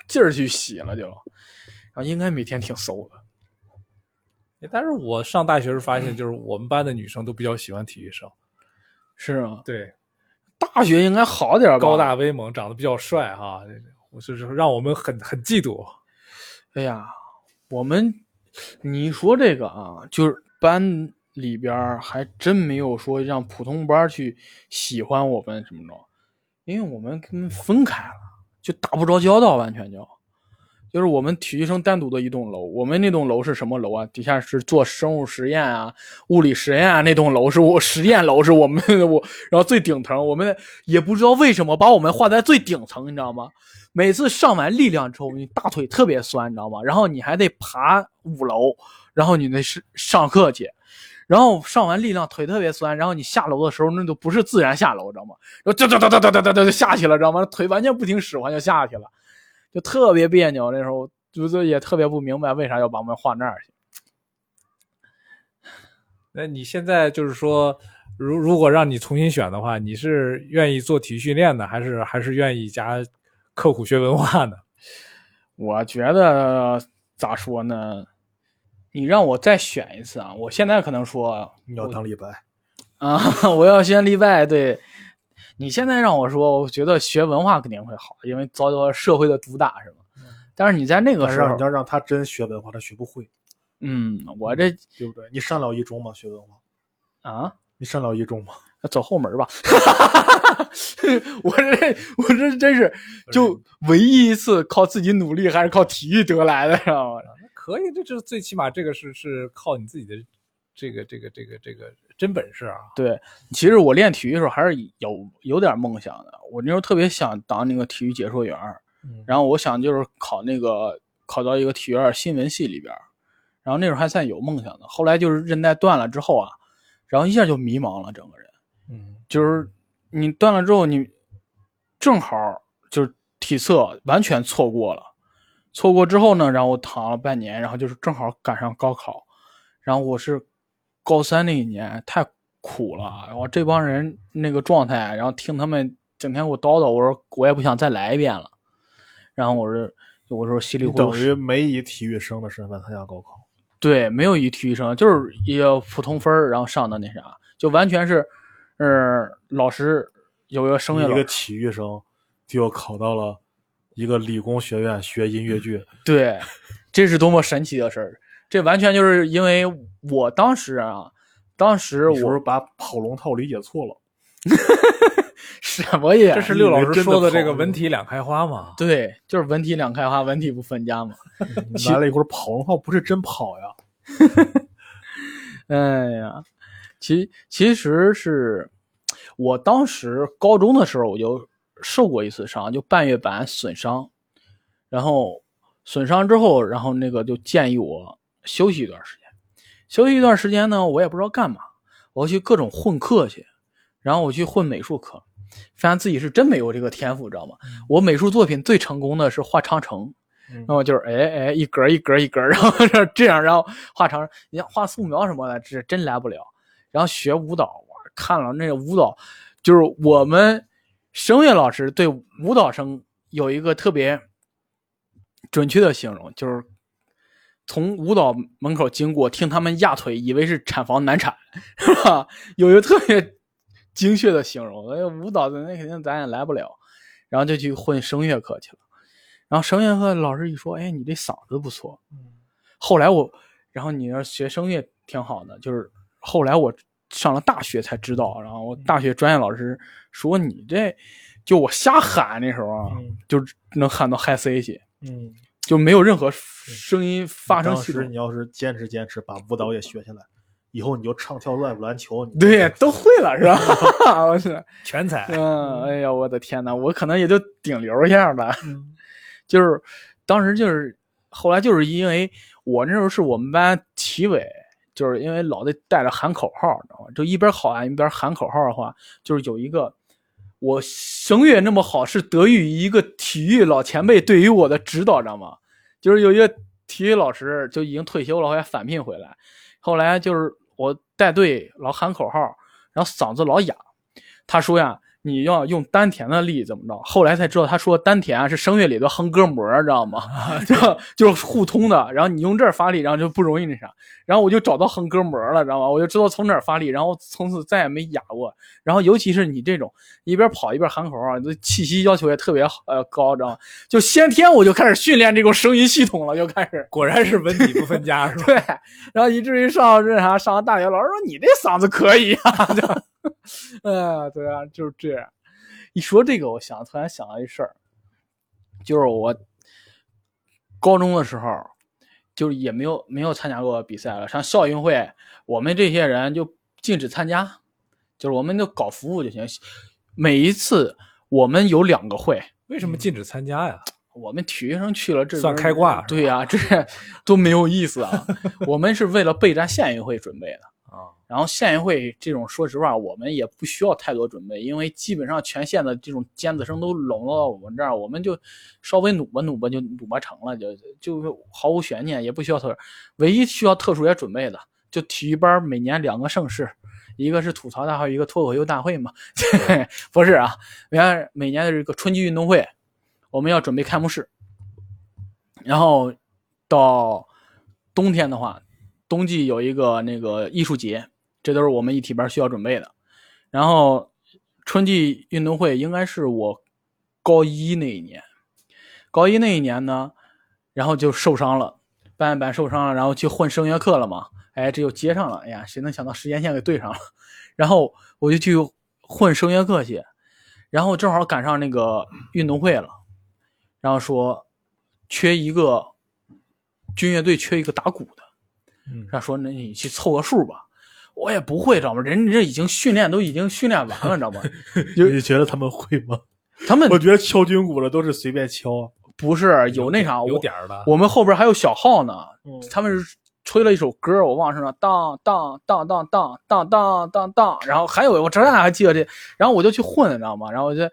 劲儿去洗了就，然后应该每天挺馊的。但是我上大学时发现，就是我们班的女生都比较喜欢体育生，是啊，对，大学应该好点吧，高大威猛，长得比较帅哈，我就是让我们很很嫉妒。哎呀，我们你说这个啊，就是班里边还真没有说让普通班去喜欢我们什么的，因为我们跟分开了，就打不着交道，完全就。就是我们体育生单独的一栋楼，我们那栋楼是什么楼啊？底下是做生物实验啊、物理实验啊，那栋楼是我实验楼，是我们我，然后最顶层，我们也不知道为什么把我们画在最顶层，你知道吗？每次上完力量之后，你大腿特别酸，你知道吗？然后你还得爬五楼，然后你那是上课去，然后上完力量腿特别酸，然后你下楼的时候那都不是自然下楼，知道吗？然后哒哒哒哒哒哒哒就下去了，知道吗？腿完全不听使唤就下去了。就特别别扭，那时候就是也特别不明白为啥要把我们换那儿去。那你现在就是说，如如果让你重新选的话，你是愿意做体育训练的，还是还是愿意加刻苦学文化呢？我觉得咋说呢？你让我再选一次啊！我现在可能说你要当李白啊，我要先李白。对。你现在让我说，我觉得学文化肯定会好，因为遭到社会的毒打，是吧？但是你在那个时候，你要让他真学文化，他学不会。嗯，我这对不对？你上了一中吗？学文化啊？你上了一中吗？走后门吧。我这我这真是就唯一一次靠自己努力还是靠体育得来的，知道吗？可以，这这最起码这个是是靠你自己的这个这个这个这个真本事啊。对，其实我练体育的时候还是有有点梦想的。我那时候特别想当那个体育解说员，嗯然后我想就是考那个考到一个体育院新闻系里边，然后那时候还算有梦想的。后来就是韧带断了之后啊，然后一下就迷茫了，整个人嗯就是你断了之后，你正好就是体测完全错过了，错过之后呢，然后我躺了半年，然后就是正好赶上高考，然后我是高三那一年太苦了，然后这帮人那个状态，然后听他们整天给我叨叨，我说我也不想再来一遍了，然后我说我说稀里糊涂等于没以体育生的身份参加高考。对，没有以体育生，就是一个普通分儿然后上的那啥，就完全是，呃，老师有一个声乐老师，一个体育生就考到了一个理工学院学音乐剧，对，这是多么神奇的事儿！这完全就是因为我当时啊，当时我是把跑龙套理解错了？什么呀这是六老师说的这个文体两开花嘛？对，就是文体两开花，文体不分家嘛。你来了一会儿跑龙套不是真跑呀？哎呀，其其实是我当时高中的时候我就受过一次伤，就半月板损伤，然后损伤之后，然后那个就建议我休息一段时间。休息一段时间呢，我也不知道干嘛，我去各种混课去，然后我去混美术课，发现自己是真没有这个天赋，知道吗？我美术作品最成功的是画长城，嗯然后就是哎哎一格一格一格，然后这 这样，然后画长，你像画素描什么的，这真来不了。然后学舞蹈，我看了那个舞蹈，就是我们声乐老师对舞蹈生有一个特别准确的形容，就是从舞蹈门口经过，听他们压腿，以为是产房难产，是吧？有一个特别精确的形容。那舞蹈的那肯定咱也来不了，然后就去混声乐课去了。然后声乐课老师一说，哎，你这嗓子不错。后来我，然后你要学声乐挺好的，就是后来我上了大学才知道，然后我大学专业老师说你这，就我瞎喊那时候啊，嗯就能喊到 high C 去，嗯，就没有任何声音发生系统当时你。要是坚持坚持把舞蹈也学下来，以后你就唱跳乱篮球，你对，都会了是吧？我是，全才。嗯，哎呀，我的天呐，我可能也就顶流一样吧。嗯就是当时就是后来就是因为我那时候是我们班体委，就是因为老得带着喊口号，知道吗？就一边考完一边喊口号的话，就是有一个我声乐那么好，是得益于一个体育老前辈对于我的指导，知道吗？就是有一个体育老师就已经退休了，后来返聘回来，后来就是我带队老喊口号，然后嗓子老哑，他说呀。你要用丹田的力怎么着？后来才知道，他说丹田啊是声乐里的横膈膜，知道吗？就就是互通的。然后你用这儿发力，然后就不容易那啥。然后我就找到横膈膜了，知道吗？我就知道从哪儿发力，然后从此再也没哑过。然后尤其是你这种一边跑一边喊口号，这气息要求也特别呃高，知道吗？就先天我就开始训练这种声音系统了，就开始。果然是文体不分家，是吧？对，然后以至于上这啥上了大学，老师说你这嗓子可以啊，就，哎呀，对啊，就是这样。一说这个，我想突然想到一事儿，就是我高中的时候，就是也没有没有参加过比赛了。上校运会，我们这些人就禁止参加，就是我们就搞服务就行。每一次我们有两个会，为什么禁止参加呀？我们体育生去了，这算开挂对呀、这 都没有意思啊！我们是为了备战县运会准备的。啊，然后县运会这种，说实话，我们也不需要太多准备，因为基本上全县的这种尖子生都笼络到我们这儿，我们就稍微努吧努吧就努吧成了，就就毫无悬念，也不需要特，唯一需要特殊些准备的，就体育班每年两个盛事，一个是吐槽大会，一个脱口秀大会嘛。不是啊，每年每年的这个春季运动会，我们要准备开幕式，然后到冬天的话，冬季有一个那个艺术节，这都是我们一体班需要准备的。然后春季运动会应该是我高一那一年，高一那一年呢，然后就受伤了，半月板受伤了，然后去混声乐课了嘛。哎，这又接上了，哎呀，谁能想到时间线给对上了？然后我就去混声乐课去，然后正好赶上那个运动会了，然后说缺一个军乐队缺一个打鼓的，嗯然后说那你去凑个数吧。我也不会，知道吗？人家这已经训练都已经训练完了，知道吗？就你觉得他们会吗？他们我觉得敲军鼓的都是随便敲啊。不是有那啥，有我点儿的，我们后边还有小号呢，嗯他们是吹了一首歌，我忘了是什么，当当当当当当当当当，然后还有我这还记得这，然后我就去混，你知道吗？然后我就，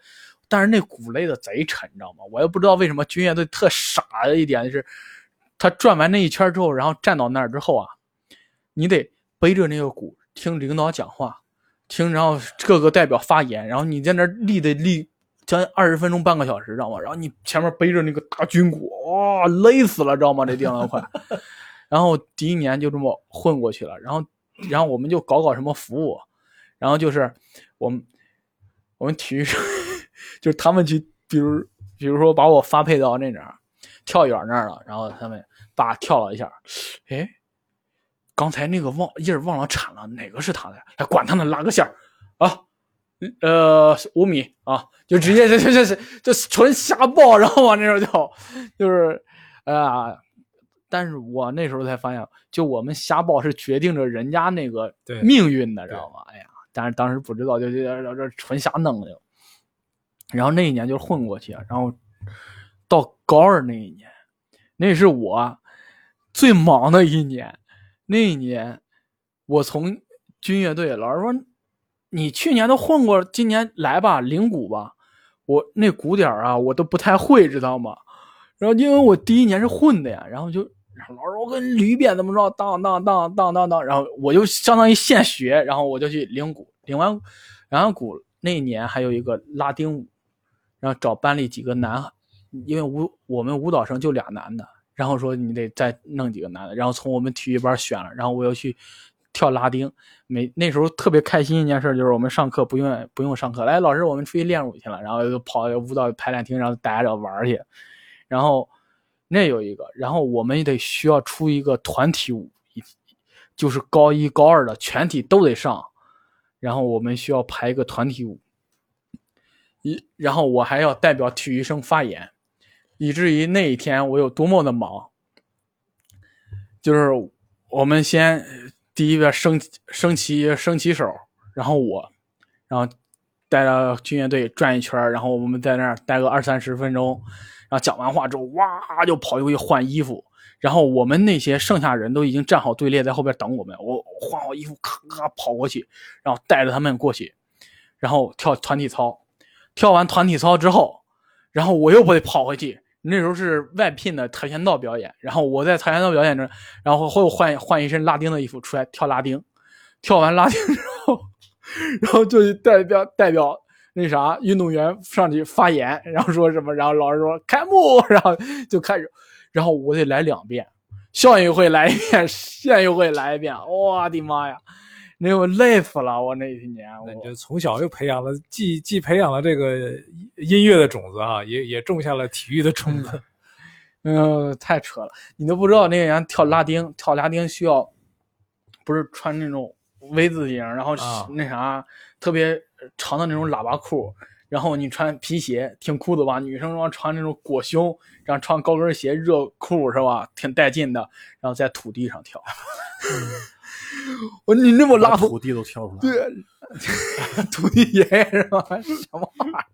但是那鼓擂的贼沉，你知道吗？我也不知道为什么军乐队特傻的一点就是，他转完那一圈之后，然后站到那儿之后啊，你得背着那个鼓听领导讲话，听然后各个代表发言，然后你在那儿立得立。将近二十分钟，半个小时，知道吗？然后你前面背着那个大军鼓，哇、累死了，知道吗？这地方快。然后第一年就这么混过去了，然后，然后我们就搞搞什么服务，然后就是我们我们体育生，就是他们去，比如比如说把我发配到那哪儿跳远那儿了，然后他们叭跳了一下，哎，刚才那个忘印儿忘了铲了，哪个是他的呀？哎，管他呢，拉个线儿啊。呃，五米啊，就直接这这这这这纯瞎报，然后往那时候跳，就是，哎呀，但是我那时候才发现，就我们瞎报是决定着人家那个对命运的，知道吗？哎呀，但是当时不知道，就就这这纯瞎弄的。然后那一年就混过去，然后到高二那一年，那是我最忙的一年。那一年，我从军乐队，老师说你去年都混过，今年来吧，领鼓吧。我那鼓点啊，我都不太会，知道吗？然后因为我第一年是混的呀，然后就老师我跟捋一遍怎么着，当当当当当当，然后我就相当于现学，然后我就去领鼓，领完领完鼓那一年还有一个拉丁舞，然后找班里几个男孩，因为舞我们舞蹈生就俩男的，然后说你得再弄几个男的，然后从我们体育班选了，然后我又去跳拉丁。每那时候特别开心一件事就是我们上课不用不用上课，来老师我们出去练舞去了，然后就跑舞蹈排练厅，然后待着玩去，然后那有一个，然后我们也得需要出一个团体舞，就是高一高二的全体都得上，然后我们需要排一个团体舞，一然后我还要代表体育生发言，以至于那一天我有多么的忙，就是我们先第一个升升旗升旗手，然后我，然后带着军乐队转一圈，然后我们在那儿待个二三十分钟，然后讲完话之后，哇就跑过去换衣服，然后我们那些剩下人都已经站好队列在后边等我们，我换好衣服，咔咔跑过去，然后带着他们过去，然后跳团体操，跳完团体操之后，然后我又不得跑回去。那时候是外聘的跆拳道表演，然后我在跆拳道表演中，然后会换换一身拉丁的衣服出来跳拉丁，跳完拉丁之后，然后就代表代表那啥运动员上去发言，然后说什么，然后老师说开幕，然后就开始，然后我得来两遍，校运会来一遍，县运会来一遍，我的妈呀！那我累死了，我那一年，你就从小就培养了，既既培养了这个音乐的种子啊，也也种下了体育的种子。嗯，太扯了，你都不知道那个人跳拉丁，跳拉丁需要不是穿那种 V 字领，然后啊那啥、特别长的那种喇叭裤，然后你穿皮鞋挺酷的吧？女生要穿那种裹胸，然后穿高跟鞋热裤是吧？挺带劲的，然后在土地上跳。我说你那么拉风，土地都跳出来。对，土地爷爷是吧？什么玩意儿？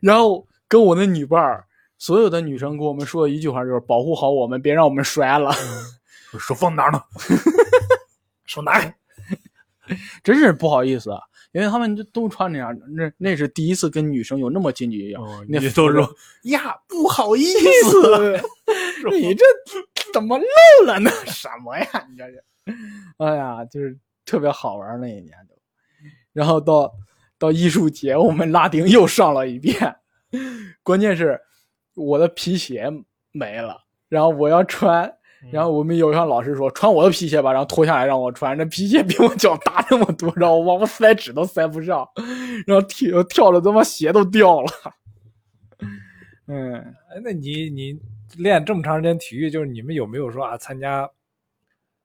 然后跟我那女伴儿，所有的女生跟我们说的一句话就是保护好我们，别让我们摔了。手放哪儿呢？手拿开。真是不好意思啊，因为他们就都穿那样，那那是第一次跟女生有那么近距离。哦那你都说呀，不好意。思，你这怎么漏了呢？什么呀？你这是，哎呀，就是特别好玩那一年就，然后到到艺术节，我们拉丁又上了一遍，关键是我的皮鞋没了，然后我要穿。然后我们有一项老师说穿我的皮鞋吧，然后脱下来让我穿，那皮鞋比我脚大那么多，然后我往我塞纸都塞不上，然后跳跳的他妈鞋都掉了。嗯，哎，那你你练这么长时间体育，就是你们有没有说啊参加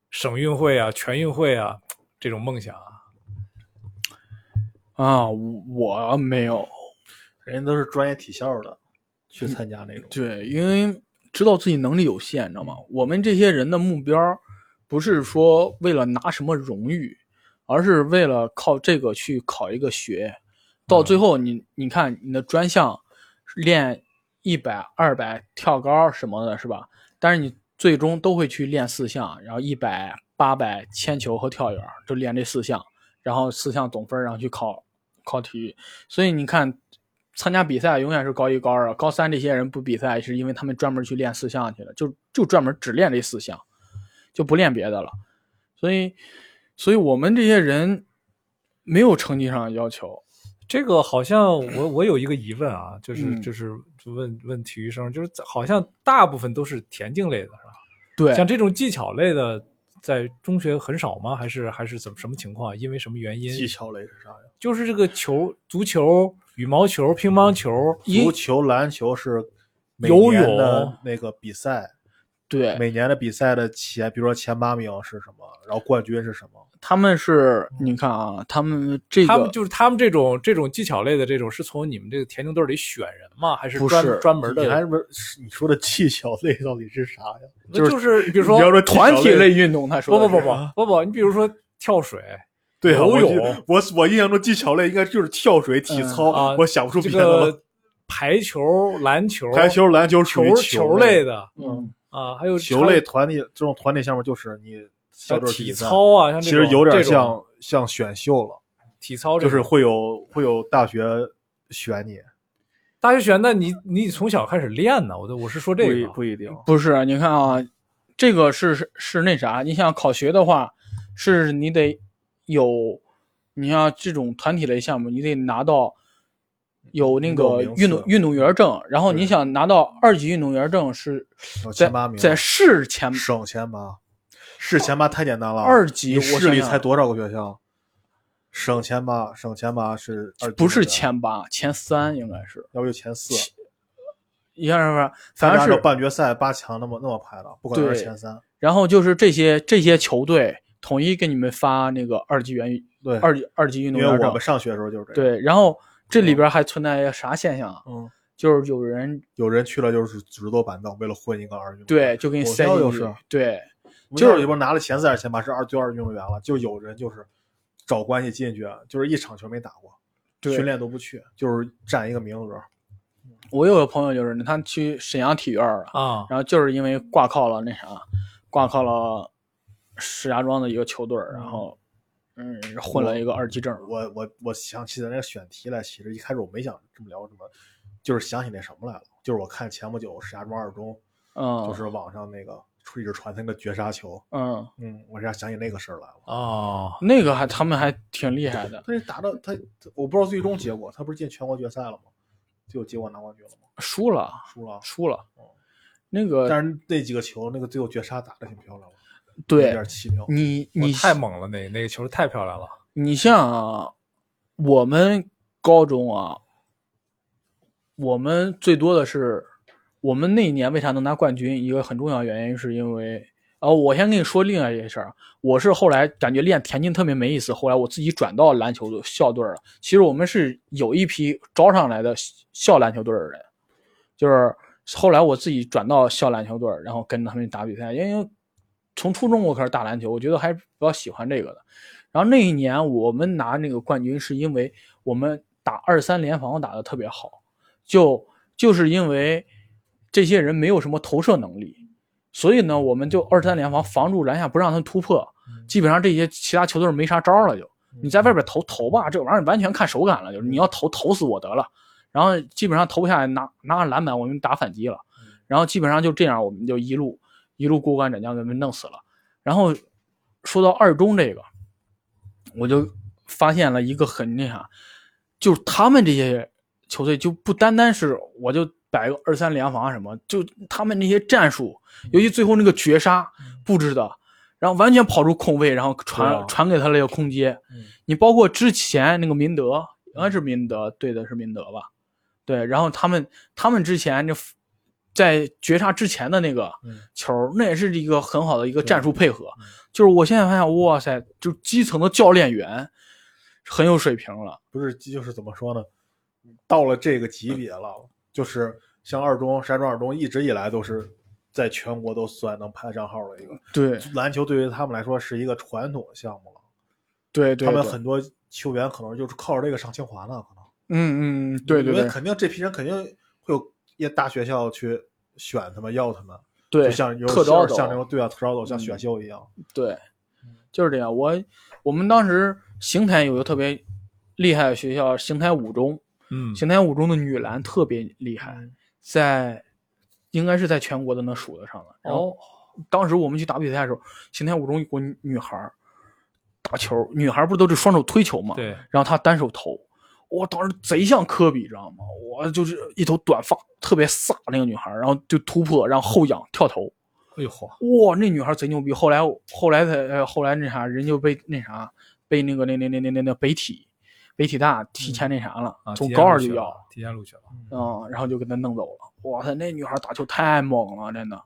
省运会啊、全运会啊这种梦想啊？啊，我没有。人家都是专业体校的，去参加那种。对，因为知道自己能力有限，你知道吗？我们这些人的目标不是说为了拿什么荣誉，而是为了靠这个去考一个学。到最后你，你看你的专项练一百、二百跳高什么的，是吧？但是你最终都会去练四项，然后一百、八百铅球和跳远，就练这四项，然后四项总分，然后去考考体育。所以你看。参加比赛永远是高一高二，高三这些人不比赛，是因为他们专门去练四项去了，就就专门只练这四项，就不练别的了。所以，所以我们这些人没有成绩上的要求。这个好像我我有一个疑问啊，就是嗯就是就问问体育生，就是好像大部分都是田径类的，是吧？对，像这种技巧类的，在中学很少吗？还是还是怎么什么情况？因为什么原因？技巧类是啥呀？就是这个球，足球、羽毛球、乒乓球，足球、篮球是每游年泳的那个比赛，对，每年的比赛的前，比如说前八名是什么，然后冠军是什么？他们是，你看啊，他们这个他们就是他们这种这种技巧类的这种，是从你们这个田径队里选人吗？还是专不是专门的？你还是不是你说的技巧类到底是啥呀？那就是比如说你要说团体类运动，他说不不不不不不，你比如说跳水，对啊，游泳我我印象中技巧类应该就是跳水、体操，啊，我想不出这别的了。个排球、篮球、排球、篮球属于球球类的嗯，啊，还有球类团体这种团体项目就是你体操啊，像这种其实有点像像选秀了，体操，就是会有会有大学选你，大学选，那你你从小开始练呢？我我是说这不一个，不一定。不是，你看啊，这个是是是那啥，你想考学的话，是你得有，你像这种团体类项目，你得拿到有那个运动运动员证，然后你想拿到二级运动员证是在前八名，在市前省前八，市前八太简单了。二级你市里才多少个学校？省前八，省前八是二级不是前八，前三应该是，要不就前四。一样是不是？反正是半决赛八强那么那么排的，不可能是前三。然后就是这些这些球队统一给你们发那个二级员对，二级二级运动员证因为我们，上学的时候就是这样。，对，然后这里边还存在一个啥现象啊？嗯，就是有人有人去了就是只坐板凳，为了混一个二运动员。对就给你我塞进去就是，对就就是是里边拿了前四还是前八是二就二运动员了，就有人就是找关系进去，就是一场球没打过，训练都不去，就是占一个名额。我有个朋友就是他去沈阳体院了，啊，然后就是因为挂靠了那啥，挂靠了石家庄的一个球队，然后嗯混了一个二级证。我我我想起来那个选题来，其实一开始我没想这么聊什么，就是想起那什么来了，就是我看前不久石家庄二中，嗯，就是网上那个一直传那个绝杀球，嗯，嗯，我这想起那个事儿来了。哦，那个还他们还挺厉害的，他这打到他，我不知道最终结果，他不是进全国决赛了吗？最后结果拿冠军了吗？输了输了。输了哦。那个但是那几个球，那个最后绝杀打的挺漂亮的，对，有点奇妙。你你我太猛了，那那个球太漂亮了。你像啊，我们高中啊，我们最多的是，我们那一年为啥能拿冠军？一个很重要原因是因为，呃，我先跟你说另外一件事儿，我是后来感觉练田径特别没意思，后来我自己转到篮球队校队了。其实我们是有一批招上来的校篮球队的人，就是后来我自己转到校篮球队，然后跟他们打比赛，因为从初中我开始打篮球，我觉得还是比较喜欢这个的。然后那一年我们拿那个冠军，是因为我们打二三联防打得特别好，就就是因为这些人没有什么投射能力，所以呢，我们就二三联防防住篮下不让他们突破，基本上这些其他球队没啥招了就。你在外边投投吧，这玩意儿完全看手感了，就是你要投投死我得了。然后基本上投不下来，拿拿个篮板，我们打反击了。然后基本上就这样，我们就一路一路过关斩将给他们弄死了。然后说到二中这个，我就发现了一个很那啥，就是他们这些球队就不单单是我就摆个二三联防什么，就他们那些战术，尤其最后那个绝杀布置的，然后完全跑出空位，然后传、啊传给他那个空接。嗯你包括之前那个明德，应该是明德对的是明德吧？对，然后他们他们之前就在绝杀之前的那个嗯球，那也是一个很好的一个战术配合。就是我现在发现，哇塞，就基层的教练员很有水平了。不是就是怎么说呢？到了这个级别了，就是像二中、山庄二中一直以来都是在全国都算能排上号的一个对篮球，对于他们来说是一个传统项目了。对对，对他们很多球员可能就是靠着这个上清华呢，可能。嗯嗯，对对对因为肯定这批人肯定会有一些大学校去选他们要他们，对，就像有特招像那种对啊特招走像嗯选秀一样。对，就是这样。我我们当时邢台有个特别厉害的学校，邢台五中，嗯，邢台五中的女篮特别厉害，在应该是在全国都能数得上了。然后哦，当时我们去打比赛的时候，邢台五中有个女女孩儿打球，女孩儿不都是双手推球吗？对，然后她单手投，我当时贼像科比，知道吗？我就是一头短发，特别飒那个女孩儿，然后就突破，然后后仰跳投，哎呦嚯，哇，那女孩贼牛逼！后来后来才呃后来那啥，人就被那啥被那个那那那那那那北体北体大提前那啥了，啊，从高二就要了，提前录取了。嗯，然后就给他弄走了。哇塞，那女孩打球太猛了，真的。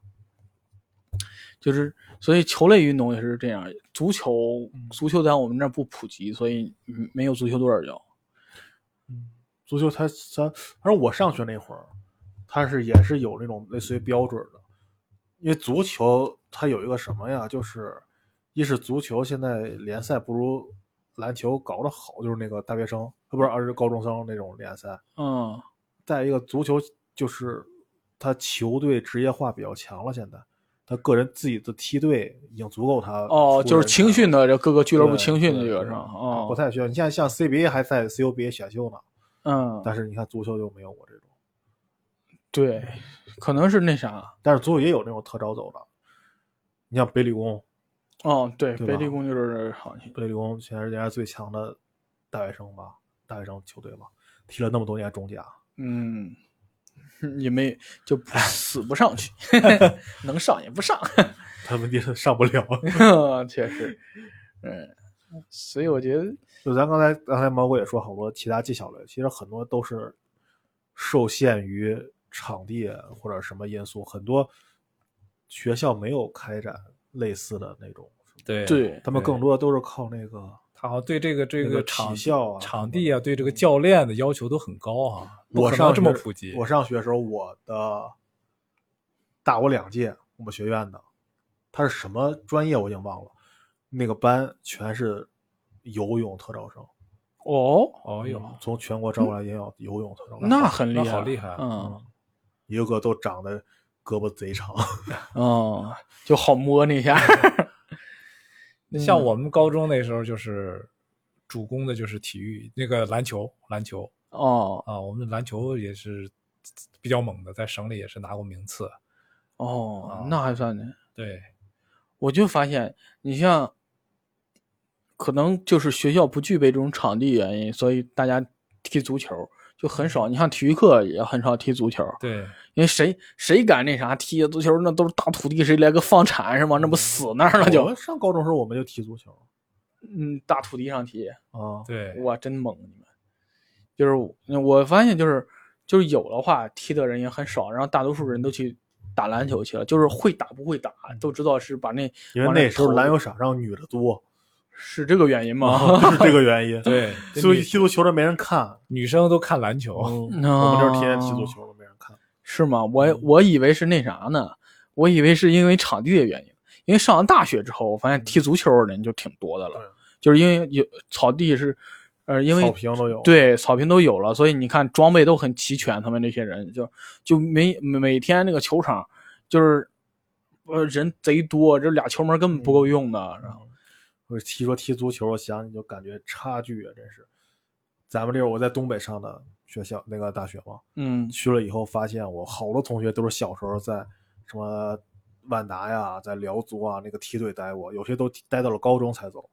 就是，所以球类运动也是这样。足球，足球在我们这儿不普及，所以嗯没有足球队儿教。足球它它，反正我上学那会儿，它是也是有那种类似于标准的，因为足球它有一个什么呀，就是一是足球现在联赛不如篮球搞得好，就是那个大学生，呃不是，而是高中生那种联赛。嗯，再一个，足球就是他球队职业化比较强了，现在他个人自己的梯队已经足够他哦，就是青训的这各个俱乐部青训的个是吧？哦，不太需要。你像像 CBA 还在 CUBA 选秀呢，嗯，但是你看足球就没有我这种。对，可能是那啥。但是足球也有那种特招走的，你像北理工，哦，对，北理工就是好像北理工现在是人家最强的大学生吧，大学生球队吧，踢了那么多年中甲，嗯，也没就不 死不上去，能上也不上，他问题是上不了。确实，嗯，所以我觉得，就咱刚才刚才毛哥也说好多其他技巧类，其实很多都是受限于场地或者什么因素，很多学校没有开展类似的那种，对对他们更多都是靠那个他好像对这个这个场体校啊场地啊，对这个教练的要求都很高啊。我上这么普及，我上学的时候，我的大我两届，我们学院的，他是什么专业我已经忘了，那个班全是游泳特招生。哦，哦哟，嗯从全国招过来也有游泳特招生，那很厉害，好厉害啊嗯一个个都长得胳膊贼长。哦，就好摸那下，像我们高中那时候就是主攻的就是体育，那个篮球，篮球哦啊，我们篮球也是比较猛的，在省里也是拿过名次。哦啊，那还算呢。对，我就发现，你像，可能就是学校不具备这种场地原因，所以大家踢足球就很少。你像体育课也很少踢足球，对，因为谁谁敢那啥踢足球，那都是大土地，谁来个放铲是吗？那不死那儿了就我们，上高中时候我们就踢足球嗯，大土地上踢，啊，对，哇，真猛！你们就是我发现就是就是有的话踢的人也很少，然后大多数人都去打篮球去了，就是会打不会打都知道是把那因为那那时候篮球场上女的多，是这个原因吗？就是这个原因。对，所以踢足球的没人看，女生都看篮球。嗯，哦我们这儿天天踢足球都没人看。是吗？我我以为是那啥呢，我以为是因为场地的原因。因为上了大学之后，我发现踢足球的人就挺多的了，对就是因为有草地是，呃，因为草坪都有。，对草坪都有了，所以你看装备都很齐全。他们那些人就就每每天那个球场就是，呃，人贼多，这俩球门根本不够用的。然后我踢说踢足球，我想你就感觉差距啊，真是。咱们这会儿我在东北上的学校，那个大学嘛，嗯，去了以后发现我好多同学都是小时候在什么万达呀，在辽足啊那个梯队待过，有些都待到了高中才走。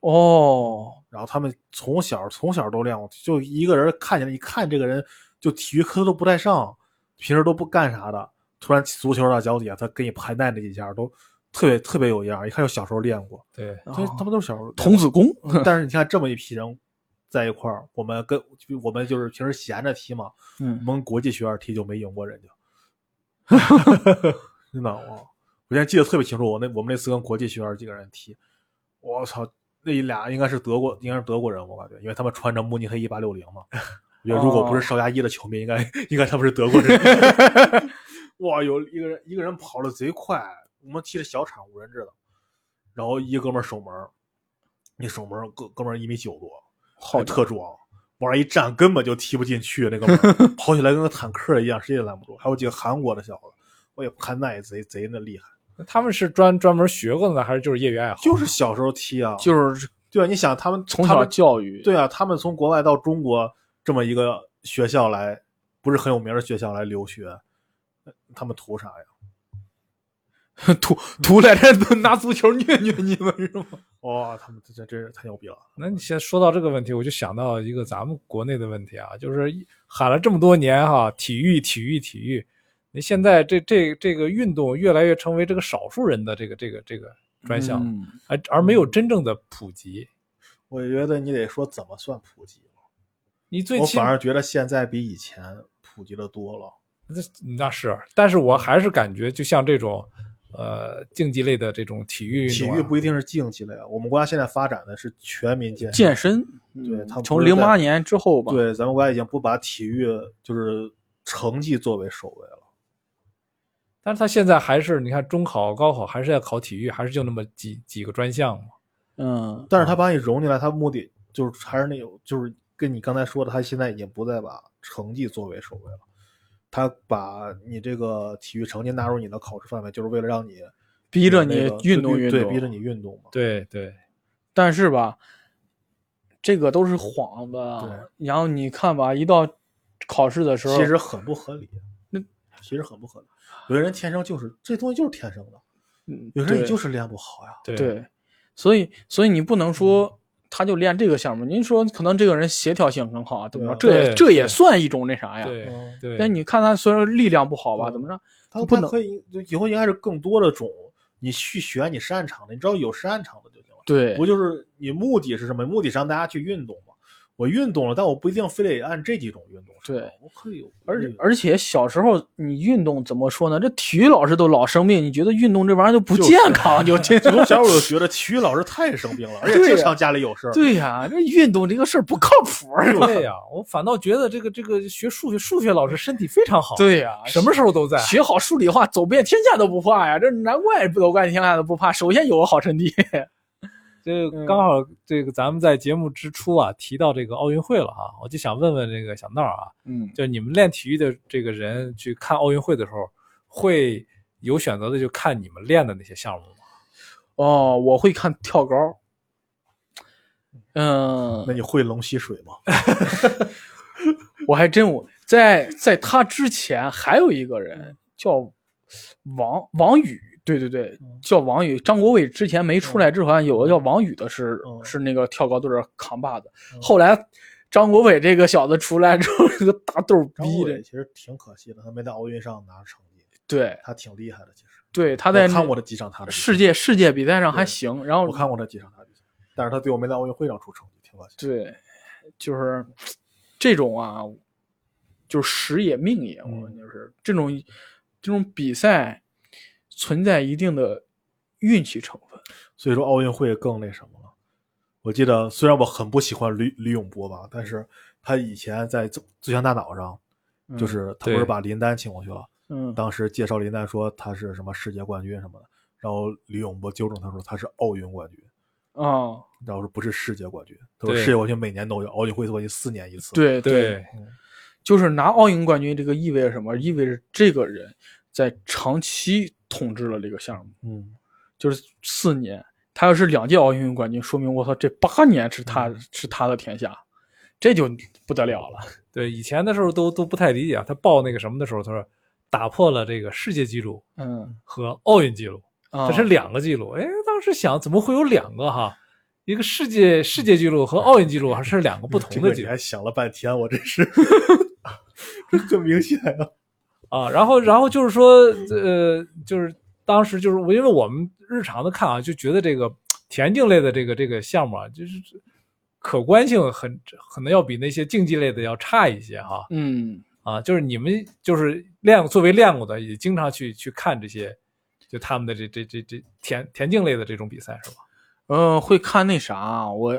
哦，然后他们从小从小都练过，就一个人看起来，一看这个人就体育课都不带上，平时都不干啥的，突然足球到脚底下，他给你拍带那几下都特别特别有样儿，一看就小时候练过。对，所以他们都是小时候童子功，但是你看这么一批人在一块儿，我们跟我们就是平时闲着踢嘛，嗯我们国际学院踢就没赢过人家。真的我我现在记得特别清楚，我那我们那次跟国际学院几个人踢，我操，那俩应该是德国，应该是德国人，我感觉，因为他们穿着慕尼黑一八六零嘛。我觉得如果不是邵佳一的球迷，应该应该他们是德国人。哇，有一个人一个人跑的贼快，我们踢的小场五人制的，然后一哥们儿守门儿，那守门儿哥哥们儿一米九多，好特壮，往上一站根本就踢不进去，那哥们儿跑起来跟个坦克一样，谁也拦不住。还有几个韩国的小子，我也看那也贼贼那厉害，他们是专专门学过的呢，还是就是业余爱好？就是小时候踢啊，就是对啊，你想他们从小教育，对啊，他们从国外到中国这么一个学校来，不是很有名的学校来留学，呃他们图啥呀？图图来这都拿足球虐虐你们是吗？哇、他们这真真是太牛逼了。那你现在说到这个问题，我就想到一个咱们国内的问题啊，就是喊了这么多年哈，体育体育体育，你现在这这这个运动越来越成为这个少数人的这个这个这个专项，嗯而而没有真正的普及。我觉得你得说怎么算普及了，你最起我反而觉得现在比以前普及的多了。那那是，但是我还是感觉就像这种呃竞技类的这种体育运体动啊、育不一定是竞技类啊，我们国家现在发展的是全民健身。健身，对嗯从零八年之后吧，对，咱们国家已经不把体育就是成绩作为首位了。但是他现在还是你看中考、高考还是要考体育，还是就那么几几个专项嘛。嗯，但是他把你融进来，他目的就是还是那种，就是跟你刚才说的，他现在已经不再把成绩作为首位了，他把你这个体育成绩纳入你的考试范围，就是为了让你逼着你运动运动，对，逼着你运动嘛。对对，但是吧，这个都是幌子啊。然后你看吧，一到考试的时候，其实很不合理，那其实很不合理。有的人天生就是这东西就是天生的，嗯有些人你就是练不好呀。对对，所以所以你不能说他就练这个项目，您说可能这个人协调性很好啊，怎么着？这也这也算一种那啥呀？对。但你看他虽然力量不好吧，嗯怎么着？他不能他可以以后应该是更多的种，你去选你擅长的，你只要有擅长的就行了。对不就是你目的是什么？目的是让大家去运动嘛。我运动了，但我不一定非得按这几种运动上。对，我可以有。而且而且小时候你运动怎么说呢？这体育老师都老生病，你觉得运动这玩意儿就不健康？就这 从小我就觉得体育老师太生病了，而且经常家里有事儿。对呀、这运动这个事儿不靠谱儿。对呀、我反倒觉得这个这个学数学数学老师身体非常好，，对呀、什么时候都在。学好数理化，走遍天下都不怕呀！这难怪不走遍天下都不怕，首先有个好成绩。这嗯刚好这个咱们在节目之初啊提到这个奥运会了哈，我就想问问这个小闹啊，嗯，就是你们练体育的这个人去看奥运会的时候，会有选择的就看你们练的那些项目吗？哦，我会看跳高。嗯，那你会龙吸水吗？我还真我在在他之前还有一个人叫王王宇，对对对，叫王宇。张国伟之前没出来之后，好像有个叫王宇的是、嗯是那个跳高队儿扛把子。嗯后来张国伟这个小子出来之后，是个大逗逼的，其实挺可惜的，他没在奥运上拿成绩，对他挺厉害的。其实对，他在我看过的几场他的世界世界比赛上还行，然后我看过他几场他的比赛，但是他最后没在奥运会上出成绩，挺可惜。对，就是这种啊，就是时也命也，我就是这种这种比赛存在一定的运气成分。所以说奥运会更那什么了。我记得虽然我很不喜欢吕吕永波吧，但是他以前在最最强大脑上，嗯就是他不是把林丹请过去了，嗯，当时介绍林丹说他是什么世界冠军什么的，然后吕永波纠正他说他是奥运冠军，啊，然后说不是世界冠军，他说世界冠军每年都有，奥运会冠军四年一次。，对对，就是拿奥运冠军，这个意味着什么？意味着这个人在长期统治了这个项目，嗯，就是四年。他要是两届奥运冠军，说明我操，这八年是他、是他的天下，这就不得了了。对，以前的时候都都不太理解啊，他报那个什么的时候，他说打破了这个世界纪录嗯，和奥运纪录，啊这是两个纪录。哎，当时想怎么会有两个哈？一个世界世界纪录和奥运纪录还是两个不同的纪录这个你还想了半天，我真是，这很明显啊。啊。然后，然后就是说，呃，就是当时就是我，因为我们日常的看啊，就觉得这个田径类的这个这个项目啊，就是可观性很可能要比那些竞技类的要差一些哈。嗯，啊，就是你们就是练作为练过的，也经常去去看这些，就他们的这这这这田田径类的这种比赛是吧？嗯，会看那啥，我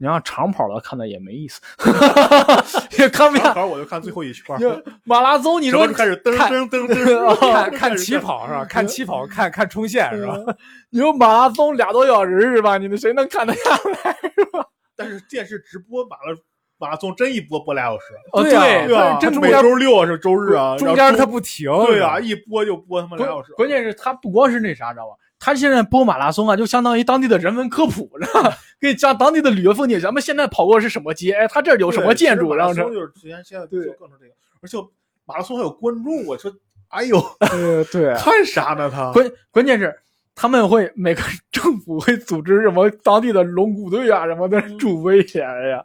你让长跑了看的也没意思，也看不下。正好我就看最后一圈马拉松，你说开始噔看噔噔噔，看看起跑是吧？看起跑，看看冲线是吧？你说马拉松俩多小时是吧？你们谁能看得下来是吧？但是电视直播马拉马拉松真一播播俩小时，哦，对啊对对啊，真每周六是周日啊，中间它不停，对啊，一播就播他妈俩小时，关键是它不光是那啥，知道吧？他现在播马拉松啊，就相当于当地的人文科普，知道吧？给你讲当地的旅游风景。咱们现在跑过是什么街？哎，他这儿有什么建筑？然后这马拉松，就是之前现在就更成这个，而且马拉松还有观众，我说，哎呦，呃，对看啥呢他？关关键是他们会每个政府会组织什么当地的龙骨队啊什么的助威去，哎呀，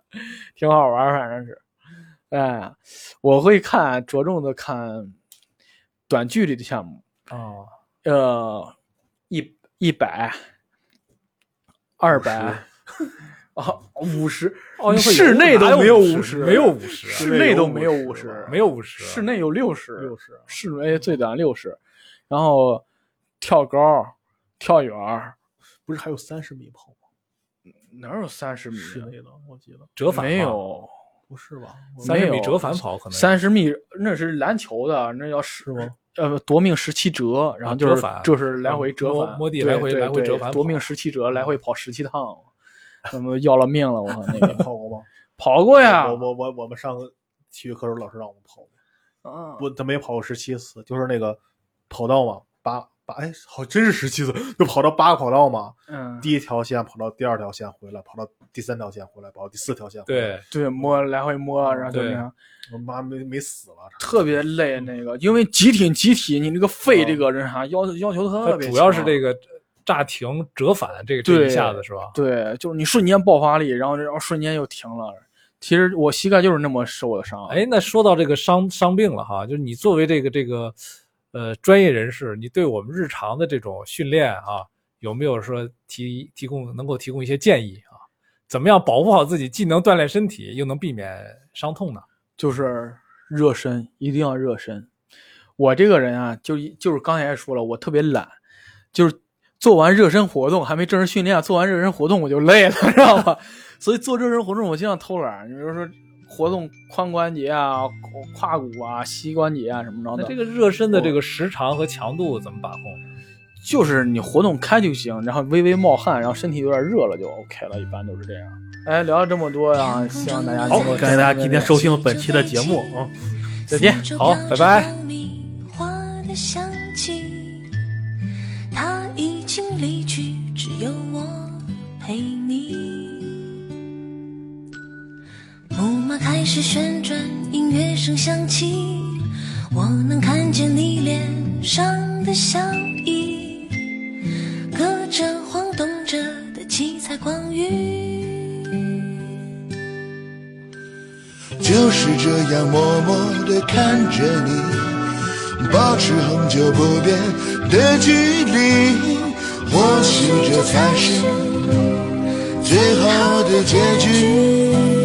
挺好玩儿，反正是。哎，我会看着重的看短距离的项目，哦，呃，一一百、二百。啊，五十，奥运会室内都没有50 50没有五十，室内都没有50 50没有五十，室内有六十，六十，室内最短六十，然后跳高、跳远，不是还有三十米跑吗？哪有三十米啊？室内的，我记得折返没有，不是吧？我三十米折返跑可能三十米那是篮球的，那叫是吗？呃，夺命十七折，然后就是就是来回折返，对摸地来回来回折返夺命十七折，来回跑十七趟，那么要了命了，我靠，那你个 跑过吗？跑过呀我，我我我们上体育课时候老师让我们跑过，啊不，他没跑过十七次，就是那个跑道嘛，八八哎，好真是十七次，就跑到八个跑道嘛，嗯，第一条线跑到第二条线回来，跑到第三条线回来，跑到第四条线回来，对，对摸来回摸，然后就对那样。我妈没没死了，特别累那个，因为集体集体，你那个肺嗯这个人啥要要求特别，主要是这个炸停折返这个一下子是吧？对，就是你瞬间爆发力，然后然后瞬间又停了。其实我膝盖就是那么受的伤。哎，那说到这个伤伤病了哈，就是你作为这个这个呃专业人士，你对我们日常的这种训练啊，有没有说提提供能够提供一些建议啊？怎么样保护好自己，既能锻炼身体，又能避免伤痛呢？就是热身，一定要热身。我这个人啊，就就是刚才也说了，我特别懒，就是做完热身活动还没正式训练，做完热身活动我就累了，知道吧？所以做热身活动我经常偷懒。你比如说活动髋关节啊、胯骨啊、膝关节啊什么着的，那这个热身的这个时长和强度怎么把控？就是你活动开就行，然后微微冒汗，然后身体有点热了就 OK 了，一般都是这样。哎，聊了这么多呀，希望大家好，感谢大家今天收听本期的节目啊。再见。好拜拜。花的香气，他已经离去，只有我陪你。木马开始旋转，音乐声响起，我能看见你脸上的笑意，隔着晃动着的七彩光晕。就是这样默默地看着你，保持恒久不变的距离，或许这才是最好的结局。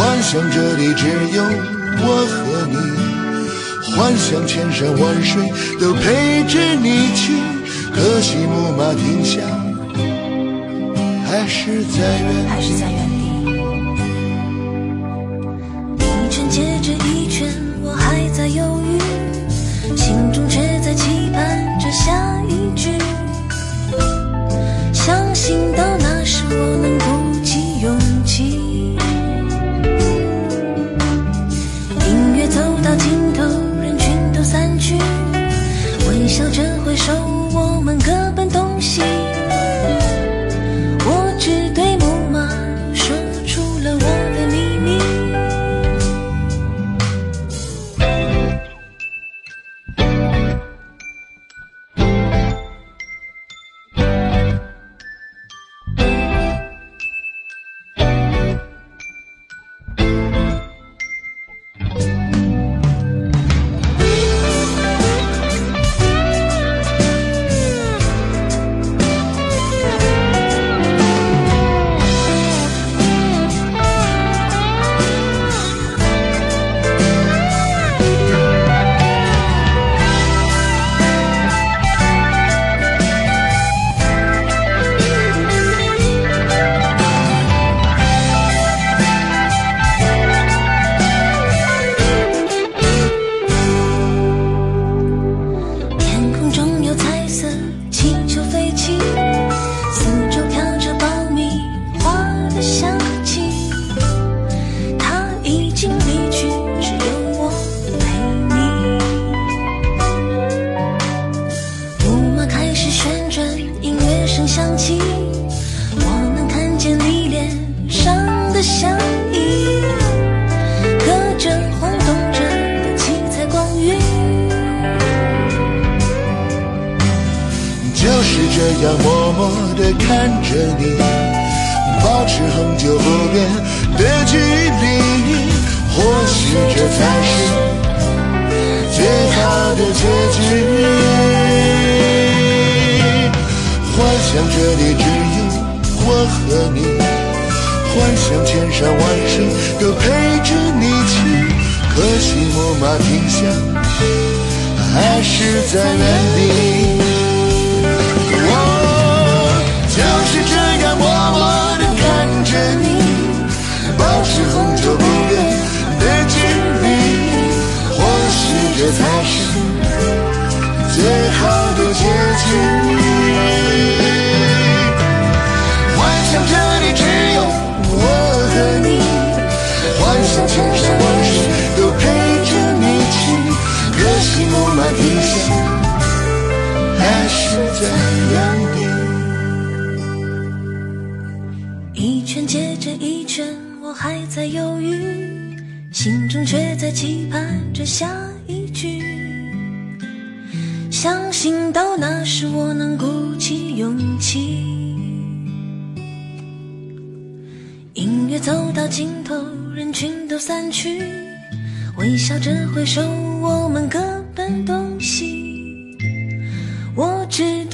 幻想这里只有我和你，幻想千山万水都陪着你去，可惜木马停下，还是在原地。还是在原地。一圈接着一圈，我还在犹时间还是在原地，一圈接着一圈，我还在犹豫，心中却在期盼着下一句。相信到那时，我能鼓起勇气。音乐走到尽头，人群都散去，微笑着挥手，我们各。的东西。我知